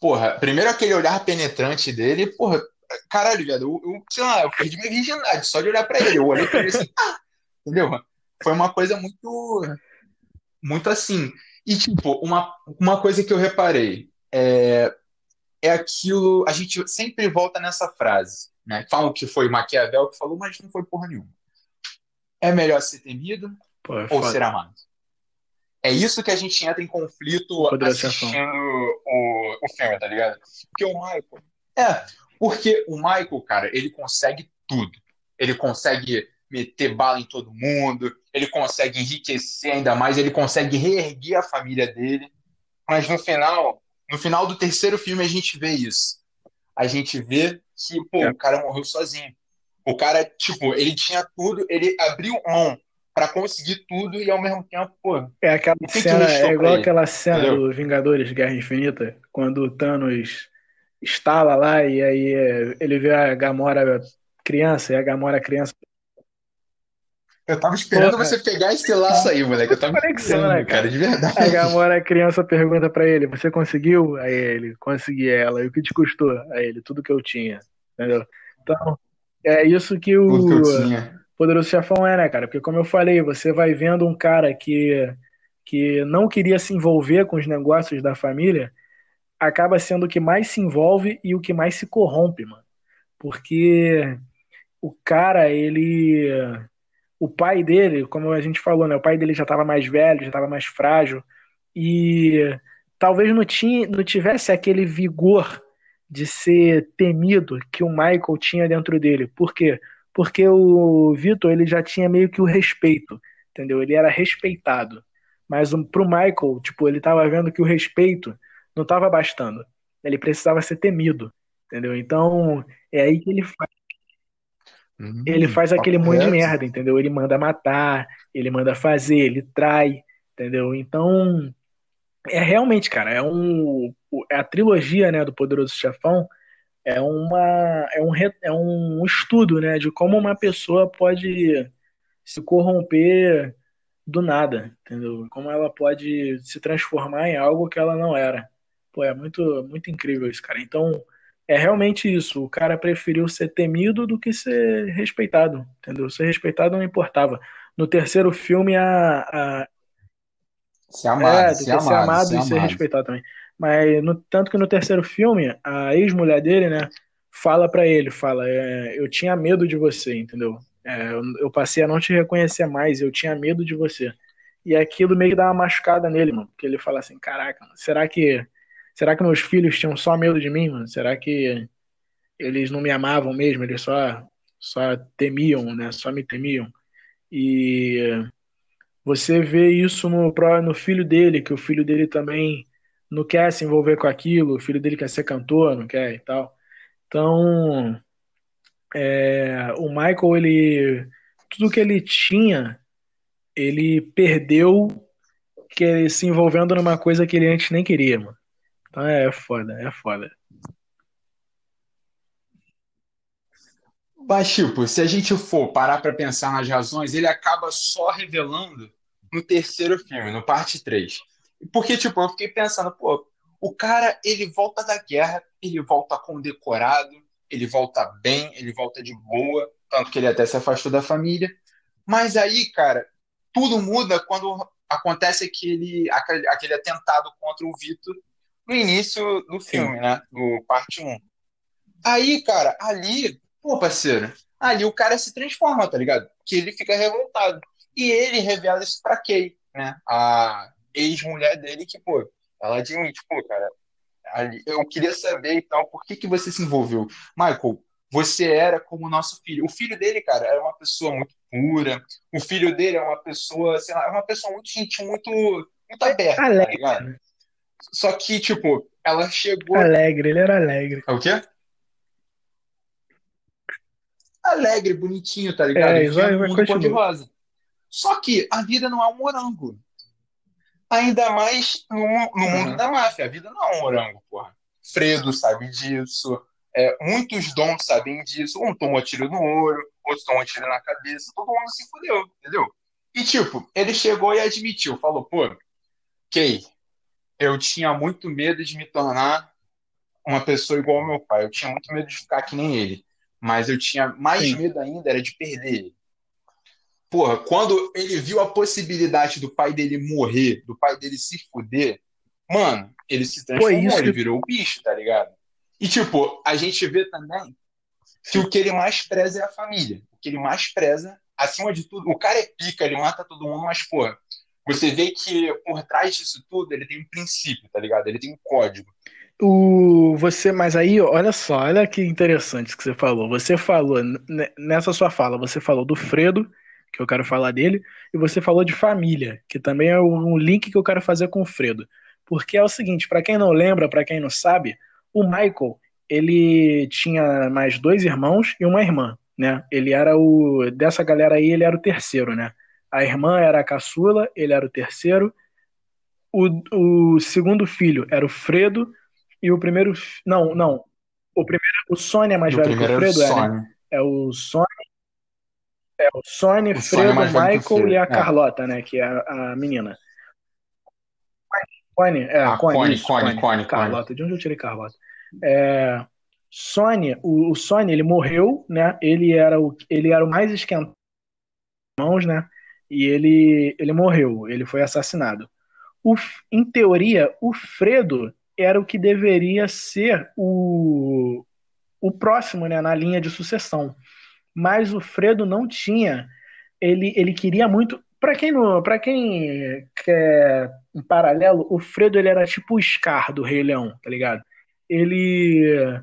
Porra, primeiro aquele olhar penetrante dele, porra, caralho, viado, eu, eu, sei lá, eu perdi minha virgindade só de olhar pra ele. Eu olhei pra ele assim, ah, entendeu? Foi uma coisa muito, muito assim. E, tipo, uma, uma coisa que eu reparei, é, é aquilo. A gente sempre volta nessa frase, né? Falam que foi Maquiavel que falou, mas não foi porra nenhuma. É melhor ser temido Pô, é ou ser amado? É isso que a gente entra em conflito Poderoso assistindo o, o filme, tá ligado? Porque o Michael. É, porque o Michael, cara, ele consegue tudo. Ele consegue meter bala em todo mundo, ele consegue enriquecer ainda mais, ele consegue reerguer a família dele. Mas no final, no final do terceiro filme, a gente vê isso. A gente vê que, pô, É. o cara morreu sozinho. O cara, tipo, ele tinha tudo, ele abriu mão pra conseguir tudo e ao mesmo tempo, pô, É aquela cena, é igual aquela cena Entendeu? do Vingadores Guerra Infinita, quando o Thanos estala lá e aí ele vê a Gamora criança e a Gamora criança. Eu tava esperando Porra. você pegar esse laço aí, moleque. Eu tava Conexão, né, cara, cara? de verdade. A Gamora criança pergunta pra ele: Você conseguiu? Aí ele: Consegui ela. E o que te custou? Aí ele: Tudo que eu tinha. Entendeu? Então, é isso que o. Que. Poderoso Chefão é, né, cara? Porque, como eu falei, você vai vendo um cara que, que não queria se envolver com os negócios da família, acaba sendo o que mais se envolve e o que mais se corrompe, mano. Porque o cara, ele. O pai dele, como a gente falou, né? O pai dele já estava mais velho, já estava mais frágil. E talvez não, tinha, não tivesse aquele vigor de ser temido que o Michael tinha dentro dele. Por quê? Porque o Vitor ele já tinha meio que o respeito, entendeu? Ele era respeitado. Mas um, pro Michael, tipo, ele tava vendo que o respeito não tava bastando. Ele precisava ser temido, entendeu? Então, é aí que ele faz, ele faz aquele monte de merda, entendeu? Ele manda matar, ele manda fazer, ele trai, entendeu? Então, é realmente, cara, é um a trilogia, né, do Poderoso Chefão é uma é um é um estudo, né, de como uma pessoa pode se corromper do nada, entendeu? Como ela pode se transformar em algo que ela não era. Pô, é muito muito incrível isso, cara. Então, é realmente isso. O cara preferiu ser temido do que ser respeitado, entendeu? Ser respeitado não importava. No terceiro filme, a, a, Ser amado, é, do ser que ser amado, amado ser e ser amado. respeitado também. Mas no, tanto que no terceiro filme, a ex-mulher dele, né, fala pra ele, fala, é, eu tinha medo de você, entendeu? É, eu, eu passei a não te reconhecer mais, eu tinha medo de você. E aquilo meio que dá uma machucada nele, mano, porque ele fala assim, caraca, será que será que meus filhos tinham só medo de mim, mano? Será que eles não me amavam mesmo? Eles só só temiam, né? Só me temiam. E você vê isso no, no filho dele, que o filho dele também não quer se envolver com aquilo, o filho dele quer ser cantor, não quer e tal. Então, é, o Michael, ele, tudo que ele tinha, ele perdeu que ele se envolvendo numa coisa que ele antes nem queria, mano. Então é foda, é foda. Mas, tipo, se a gente for parar pra pensar nas razões, ele acaba só revelando no terceiro filme, no parte 3. Porque, tipo, eu fiquei pensando, pô, o cara, ele volta da guerra, ele volta condecorado, ele volta bem, ele volta de boa, tanto que ele até se afastou da família. Mas aí, cara, tudo muda quando acontece aquele, aquele, aquele atentado contra o Vitor no início do filme, né? No parte 1. Aí, cara, ali, pô, parceiro, ali o cara se transforma, tá ligado? Que ele fica revoltado. E ele revela isso pra Kay, né? A ex-mulher dele, que, pô, ela admite, pô, cara, ali, eu queria saber e tal, por que que você se envolveu? Michael, você era como o nosso filho. O filho dele, cara, era uma pessoa muito pura. O filho dele é uma pessoa, sei lá, é uma pessoa muito gentil, muito, muito aberta, tá Alegre. ligado? Só que, tipo, ela chegou. Alegre, ele era alegre. É o quê? Alegre, bonitinho, tá ligado? É, vai- um vai, mundo continua. cor-de-rosa. Só que a vida não é um morango. Ainda mais no, no mundo Uhum. da máfia. A vida não é um morango, porra. Fredo sabe disso. É, muitos dons sabem disso. Um tomou tiro no olho, outro tomou tiro na cabeça. Todo mundo se fudeu, entendeu? E, tipo, ele chegou e admitiu. Falou, pô, Kay, eu tinha muito medo de me tornar uma pessoa igual ao meu pai. Eu tinha muito medo de ficar que nem ele. Mas eu tinha mais Sim. medo ainda era de perder ele. Porra, quando ele viu a possibilidade do pai dele morrer, do pai dele se fuder, mano, ele se transformou, ele virou o bicho, tá ligado? E, tipo, a gente vê também que o que ele mais preza é a família. O que ele mais preza, acima de tudo, o cara é pica, ele mata todo mundo, mas, pô, você vê que por trás disso tudo ele tem um princípio, tá ligado? Ele tem um código. O, você, mas aí, olha só, olha que interessante que você falou. Você falou, nessa sua fala, você falou do Fredo, que eu quero falar dele, e você falou de família, que também é um link que eu quero fazer com o Fredo. Porque é o seguinte, para quem não lembra, para quem não sabe, o Michael, ele tinha mais dois irmãos e uma irmã, né? Ele era o dessa galera aí, ele era o terceiro, né? A irmã era a caçula, ele era o terceiro. O, o segundo filho era o Fredo e o primeiro, não, não. O primeiro, o Sônia é mais O velho que o o Fredo, é, né? Sônia. É o Sônia, é o Sônia, O é Fredo, o Michael Fredo. e a É. Carlota, né? Que é a, a menina. Connie, é, A Connie, Connie, isso, Connie. Connie, Connie. Carlota, de onde eu tirei Carlota? É, Sônia, o, o Sônia, ele morreu, né? Ele era o, ele era o mais esquentado dos irmãos, né? E ele, ele morreu, ele foi assassinado. O, em teoria, o Fredo era o que deveria ser o, o próximo, né, na linha de sucessão. Mas o Fredo não tinha, ele, ele queria muito. Para quem não, para quem quer um paralelo, o Fredo ele era tipo o Scar do Rei Leão, tá ligado? Ele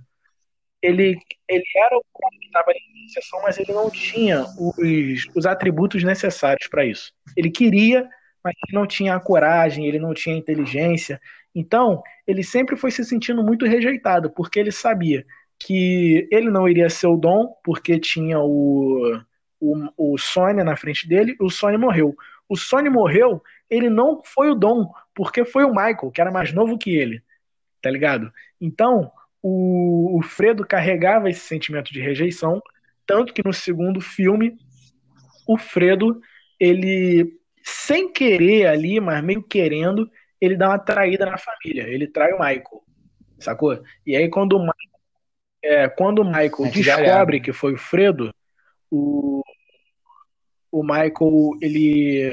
ele, ele era o cara que estava em sucessão, mas ele não tinha os, os atributos necessários para isso. Ele queria, mas ele não tinha a coragem, ele não tinha a inteligência. Então, ele sempre foi se sentindo muito rejeitado, porque ele sabia que ele não iria ser o Dom, porque tinha o, o, o Sônia na frente dele, o Sônia morreu. O Sônia morreu, ele não foi o Dom, porque foi o Michael, que era mais novo que ele, tá ligado? Então, o, o Fredo carregava esse sentimento de rejeição, tanto que no segundo filme, o Fredo, ele, sem querer ali, mas meio querendo, ele dá uma traída na família. Ele trai o Michael, sacou? E aí, quando o, Ma- é, quando o Michael É descobre galera. que foi o Fredo, o, o Michael, ele,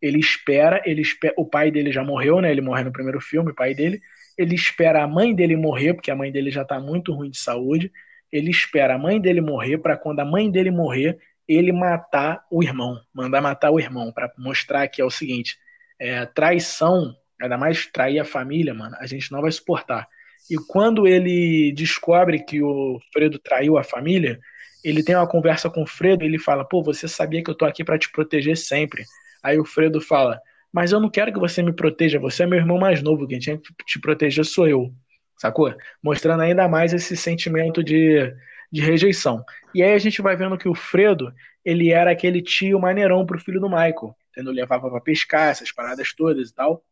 ele espera, ele espera, o pai dele já morreu, né? Ele morre no primeiro filme, o pai dele. Ele espera a mãe dele morrer, porque a mãe dele já tá muito ruim de saúde. Ele espera a mãe dele morrer para quando a mãe dele morrer, ele matar o irmão, mandar matar o irmão para mostrar que é o seguinte, é, traição, ainda mais trair a família, mano, a gente não vai suportar. E quando ele descobre que o Fredo traiu a família, ele tem uma conversa com o Fredo e ele fala: "Pô, você sabia que eu tô aqui para te proteger sempre". Aí o Fredo fala: mas eu não quero que você me proteja, você é meu irmão mais novo, quem tinha que te proteger sou eu. Sacou? Mostrando ainda mais esse sentimento de, de rejeição. E aí a gente vai vendo que o Fredo, ele era aquele tio maneirão pro filho do Michael. Entendeu? Levava pra pescar, essas paradas todas e tal.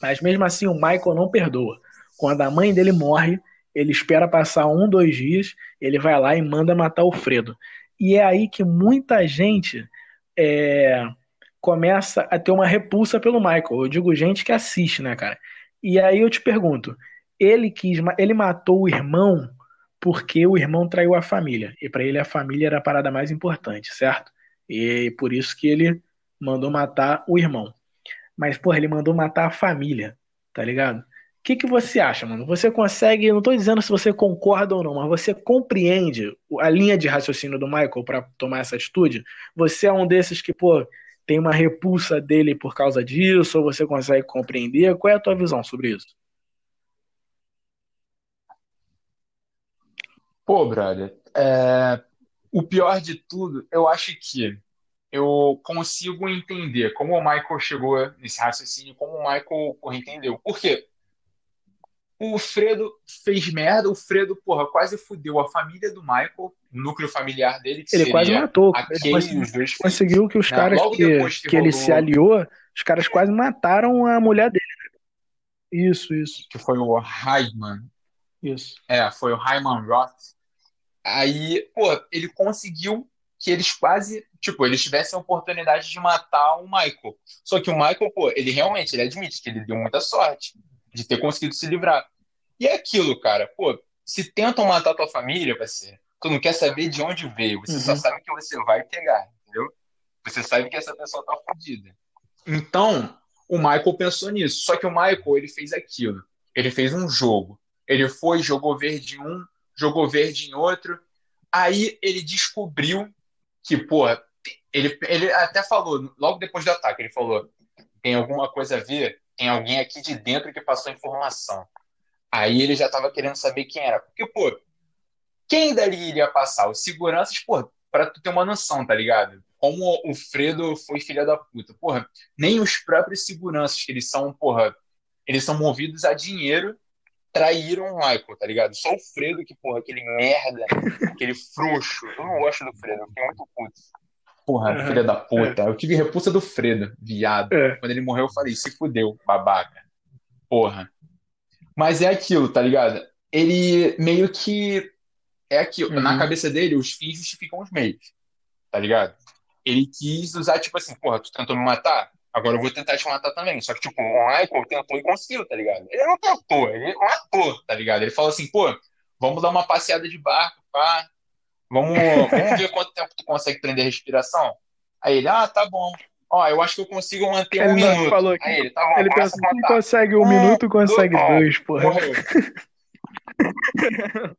Mas mesmo assim, o Michael não perdoa. Quando a mãe dele morre, ele espera passar um, dois dias, ele vai lá e manda matar o Fredo. E é aí que muita gente é, começa a ter uma repulsa pelo Michael. Eu digo gente que assiste, né, cara? E aí eu te pergunto, ele quis, ele matou o irmão porque o irmão traiu a família. E para ele a família era a parada mais importante, certo? E por isso que ele mandou matar o irmão. Mas, porra, ele mandou matar a família, tá ligado? O que, que você acha, mano? Você consegue, não tô dizendo se você concorda ou não, mas você compreende a linha de raciocínio do Michael para tomar essa atitude? Você é um desses que, pô, tem uma repulsa dele por causa disso, ou você consegue compreender? Qual é a tua visão sobre isso? Pô, brother, é, o pior de tudo, eu acho que eu consigo entender como o Michael chegou nesse raciocínio, como o Michael entendeu. Por quê? O Fredo fez merda, o Fredo, porra, quase fudeu a família do Michael, o núcleo familiar dele, que Ele quase matou. Ele conseguiu, conseguiu que os né? caras Logo que, que que ele rolou- se aliou, os caras quase mataram a mulher dele. Isso, isso, que foi o Heidman, isso. É, foi o Hyman Roth. Aí, pô, ele conseguiu que eles quase, tipo, eles tivessem a oportunidade de matar o Michael. Só que o Michael, pô, ele realmente, ele admite que ele deu muita sorte de ter conseguido se livrar. E é aquilo, cara, pô, se tentam matar tua família, parceiro, tu não quer saber de onde veio, você só Uhum. sabe que você vai pegar, entendeu? Você sabe que essa pessoa tá fodida. Então, o Michael pensou nisso. Só que o Michael, ele fez aquilo. Ele fez um jogo. Ele foi, jogou verde em um, jogou verde em outro. Aí ele descobriu que, porra, ele, ele até falou, logo depois do ataque, ele falou: tem alguma coisa a ver? Tem alguém aqui de dentro que passou informação. Aí ele já tava querendo saber quem era. Porque, pô, quem dali iria passar? Os seguranças, pô, pra tu ter uma noção, tá ligado? Como o Fredo foi filha da puta. Porra, nem os próprios seguranças, que eles são, porra, eles são movidos a dinheiro, traíram o Michael, tá ligado? Só o Fredo que, porra, aquele merda, aquele frouxo. Eu não gosto do Fredo, eu fiquei muito puto. Porra, Uhum, filha da puta. Eu tive repulsa do Fredo, viado. É. Quando ele morreu, eu falei, se fudeu, babaca. Porra. Mas é aquilo, tá ligado? Ele meio que. É aquilo. Uhum. Na cabeça dele, os fins justificam os meios. Tá ligado? Ele quis usar, tipo assim, porra, tu tentou me matar? Agora eu vou tentar te matar também. Só que, tipo, o Michael tentou e conseguiu, tá ligado? Ele não tentou, ele matou, tá ligado? Ele falou assim, pô, vamos dar uma passeada de barco, pá. Vamos, vamos ver quanto tempo tu consegue prender a respiração. Aí ele, ah, tá bom. Ó, eu acho que eu consigo manter um Ele não minuto. falou que- Aí ele, tá bom, Ele pensa, contar. consegue um Um, minuto, consegue dois, dois, porra. Morreu.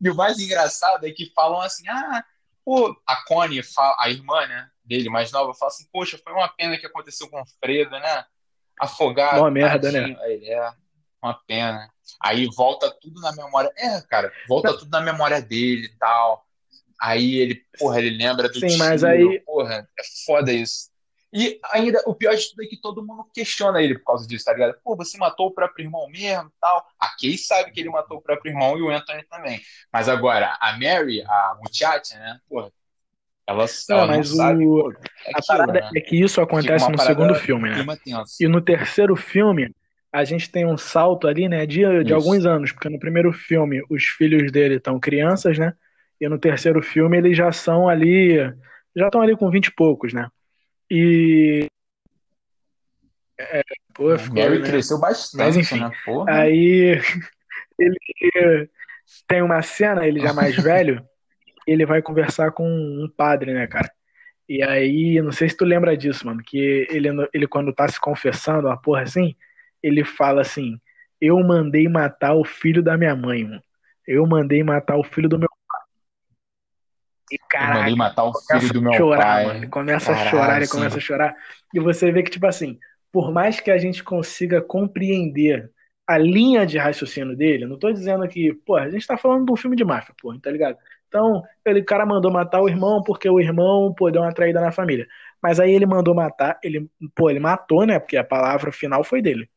e o mais engraçado é que falam assim, ah, pô, a Connie, fala- a irmã, né, dele, mais nova, fala assim, poxa, foi uma pena que aconteceu com o Fredo, né? Afogado, Mó merda, tadinho. Aí ele, é, uma pena. Aí volta tudo na memória, é, cara, volta tudo na memória dele e tal. Aí ele, porra, ele lembra do Sim, mas tiro, aí- porra, é foda isso. E ainda, o pior de tudo é que todo mundo questiona ele por causa disso, tá ligado? Pô, você matou o próprio irmão mesmo e tal. A Kay sabe que ele matou o próprio irmão e o Anthony também. Mas agora, a Mary, a muchacha, né? Porra, ela, Não, ela não mas sabe. o- pô, é A aquilo, parada né? é que isso acontece no segundo filme, né? E no terceiro filme, a gente tem um salto ali, né, de, de Isso. alguns anos, porque no primeiro filme os filhos dele estão crianças, né? E no terceiro filme eles já são ali, já estão ali com vinte e poucos, né? E. É, pô, ficou, Mary né? cresceu bastante, Mas, enfim, né? Porra. Aí ele tem uma cena, ele já mais velho, ele vai conversar com um padre, né, cara? E aí, não sei se tu lembra disso, mano, que ele, ele quando tá se confessando, uma porra assim, ele fala assim: Eu mandei matar o filho da minha mãe, mano. Eu mandei matar o filho do meu pai. E Eu caraca, mandei matar o filho do meu a chorar, pai. mano. Ele começa a Caralho, chorar, ele sim. começa a chorar. E você vê que, tipo assim, por mais que a gente consiga compreender a linha de raciocínio dele, não tô dizendo que, pô, a gente tá falando de um filme de máfia, pô, tá ligado? Então, ele, o cara mandou matar o irmão porque o irmão, pô, deu uma traída na família. Mas aí ele mandou matar, ele, pô, ele matou, né? Porque a palavra final foi dele.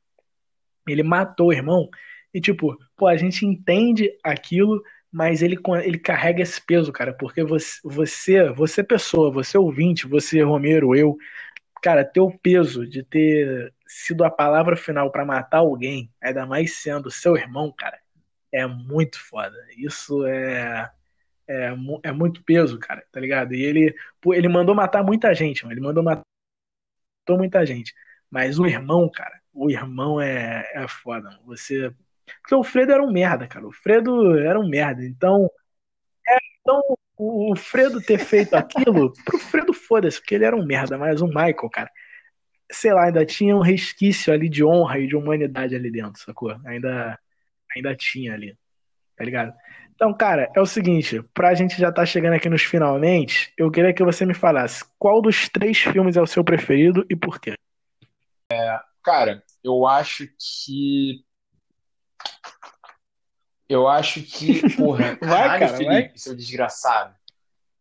Ele matou o irmão e, tipo, pô, a gente entende aquilo, mas ele, ele carrega esse peso, cara, porque você, você, você pessoa, você ouvinte, você Romero, eu, cara, ter o peso de ter sido a palavra final pra matar alguém, ainda mais sendo seu irmão, cara, é muito foda. Isso é é, é muito peso, cara, tá ligado? E ele, pô, ele mandou matar muita gente, mano. Ele mandou matar muita gente. Mas o irmão, cara, o irmão é, é foda. Você. Porque o Fredo era um merda, cara. O Fredo era um merda. Então. é, então, o Fredo ter feito aquilo, pro Fredo foda-se, porque ele era um merda. Mas o Michael, cara, sei lá, ainda tinha um resquício ali de honra e de humanidade ali dentro, sacou? Ainda, ainda tinha ali, tá ligado? Então, cara, é o seguinte, pra gente já tá chegando aqui nos finalmente, eu queria que você me falasse qual dos três filmes é o seu preferido e por quê? Cara, eu acho que. Eu acho que. Porra, Vai, caralho, cara, Felipe, vai. seu desgraçado.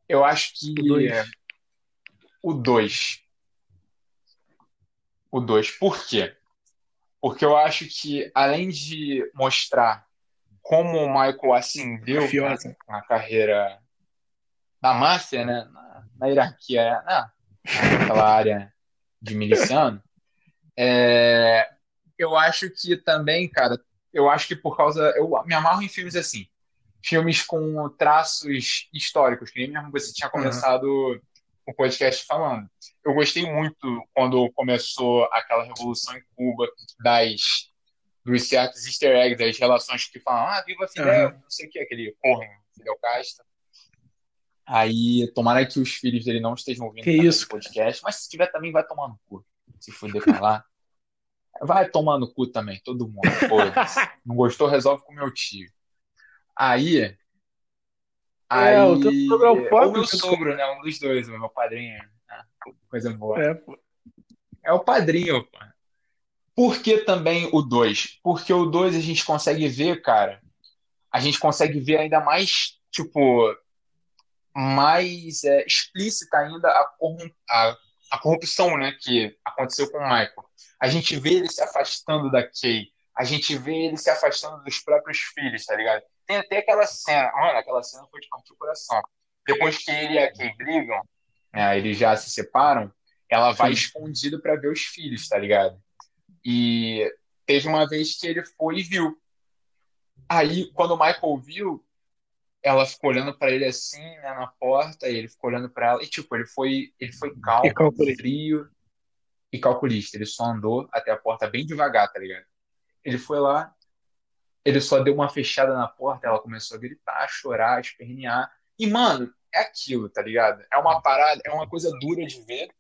Eu acho que. O dois. O 2. O 2. Por quê? Porque eu acho que, além de mostrar como o Michael ascendeu Mafiosa. na, na carreira da máfia, né? Na, na hierarquia, na, naquela área de miliciano, é, eu acho que também, cara, eu acho que por causa. Eu me amarro em filmes assim. Filmes com traços históricos, que nem mesmo você tinha começado o podcast falando. Eu gostei muito quando começou aquela revolução em Cuba das dos certos easter eggs, das relações que falam, ah, viva Fidel, Aham. não sei o que, aquele corno, Fidel Castro. Aí, tomara que os filhos dele não estejam ouvindo esse podcast, mas se tiver também vai tomar no cu, se fuder pra lá. Vai tomar no cu também, todo mundo. Não gostou, resolve com o meu tio. Aí. Aí. É, o teu sogro é o ou pobre, meu sogro, né? Um dos dois, o meu padrinho. Ah, coisa boa. É, pô. É o padrinho, pô. Por que também o 2? Porque o 2 a gente consegue ver, cara. A gente consegue ver ainda mais, tipo, mais é, explícita ainda a, a, a corrupção, né, que aconteceu com o Michael. A gente vê ele se afastando da Kay. A gente vê ele se afastando dos próprios filhos, tá ligado? Tem até aquela cena, mano, aquela cena foi de partir o coração. Depois que ele e a Kay brigam, né, eles já se separam, ela vai Sim. escondida pra ver os filhos, tá ligado? E teve uma vez que ele foi e viu. Aí, quando o Michael viu, ela ficou olhando pra ele assim, né, na porta, e ele ficou olhando pra ela, e tipo, ele foi, ele foi calmo, E calculista. frio e calculista. Ele só andou até a porta bem devagar, tá ligado? Ele foi lá, ele só deu uma fechada na porta, ela começou a gritar, a chorar, a espernear. E, mano, é aquilo, tá ligado? É uma parada, é uma coisa dura de ver,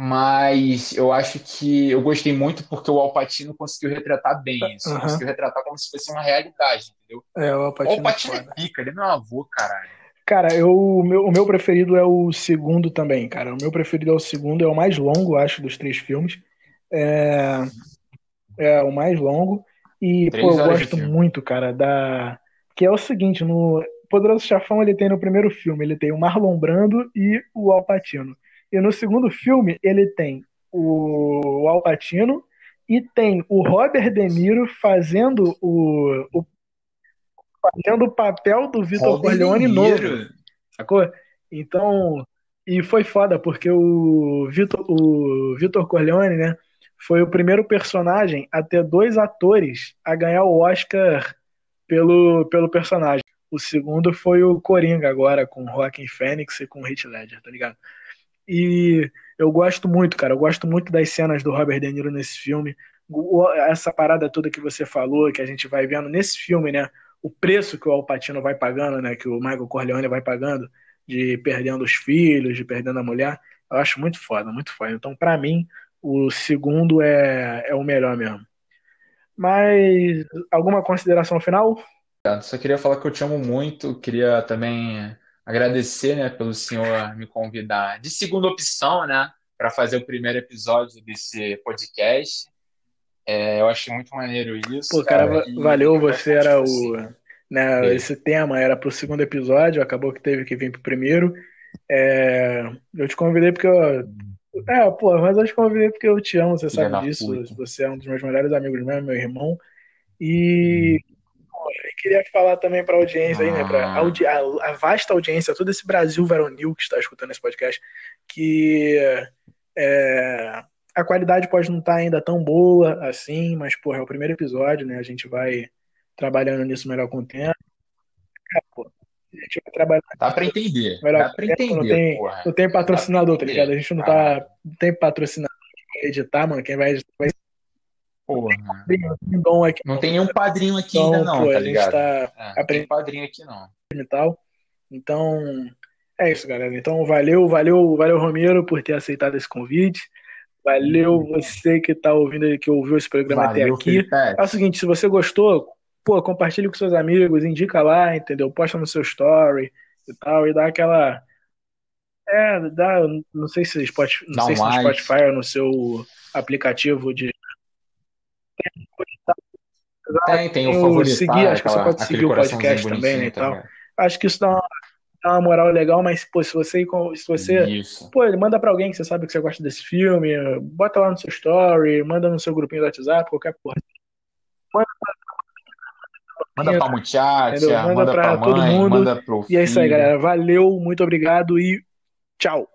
mas eu acho que eu gostei muito porque o Al Pacino conseguiu retratar bem isso. Aham. Conseguiu retratar como se fosse uma realidade, entendeu? É, o O Al Alpatino é é pica, ele é meu avô, caralho. Cara, eu, o, meu, o meu preferido é o segundo também, cara. O meu preferido é o segundo, é o mais longo, acho, dos três filmes. É, é o mais longo. E, Três pô, eu gosto muito, cara, da. Que é o seguinte, no Poderoso Chefão ele tem no primeiro filme, ele tem o Marlon Brando e o Al Pacino. E no segundo filme ele tem o Al Pacino e tem o Robert De Niro fazendo o, o fazendo o papel do Vitor Corleone novo. Sacou? Então, e foi foda, porque o Vitor, o Vitor Corleone, né, foi o primeiro personagem a ter dois atores a ganhar o Oscar pelo, pelo personagem. O segundo foi o Coringa, agora, com Joaquin Phoenix e com Heath Ledger, tá ligado? E eu gosto muito, cara, eu gosto muito das cenas do Robert De Niro nesse filme. Essa parada toda que você falou, que a gente vai vendo nesse filme, né? O preço que o Al Pacino vai pagando, né? Que o Michael Corleone vai pagando, de perdendo os filhos, de perdendo a mulher. Eu acho muito foda, muito foda. Então, pra mim, o segundo é, é o melhor mesmo. Mas, alguma consideração final? Só queria falar que eu te amo muito, queria também agradecer, né, pelo senhor me convidar de segunda opção, né, para fazer o primeiro episódio desse podcast. É, eu achei muito maneiro isso, Pô, cara, e valeu, eu você era o. Né, É. esse tema era pro segundo episódio, acabou que teve que vir pro primeiro. É, eu te convidei porque eu. É, pô, mas eu te convidei porque eu te amo, você sabe disso. puta. Você é um dos meus melhores amigos mesmo, meu irmão. E eu queria falar também pra audiência aí, né? Ah. audi a, a vasta audiência, todo esse Brasil varonil que está escutando esse podcast, que é, a qualidade pode não estar ainda tão boa assim, mas, porra, é o primeiro episódio, né? A gente vai trabalhando nisso melhor com o tempo. É, a gente vai trabalhando Dá pra entender, melhor dá tempo, não entender, tem, porra. não tem patrocinador, tá entender. ligado? A gente não tá. Não tem patrocinador pra editar, mano. Quem vai editar vai ser Porra. aqui. Não tem nenhum padrinho aqui Então, ainda não, pô, tá a gente ligado? tá É, não tem aprendendo padrinho aqui não. e tal. Então, é isso, galera. Então, valeu, valeu, valeu, Romero, por ter aceitado esse convite. Valeu você que tá ouvindo, que ouviu esse programa até Valeu, aqui. Felipe. É o seguinte, se você gostou, pô, compartilhe com seus amigos, indica lá, entendeu? Posta no seu story e tal, e dá aquela. É, dá, não sei se Spotify, não Dá sei um se no like. Spotify ou no seu aplicativo de Tem, tem o Eu favoritar, segui, acho que você pode seguir o podcast também, né, e tal. também. Acho que isso dá uma, dá uma moral legal, mas, pô, se você, se você Isso. Pô, manda pra alguém que você sabe que você gosta desse filme, bota lá no seu story, manda no seu grupinho do WhatsApp, qualquer porra. Manda pra muchacha, Entendeu? Manda manda pra pra todo mãe, mundo. manda pro E é isso aí, filho. galera. Valeu, muito obrigado e tchau.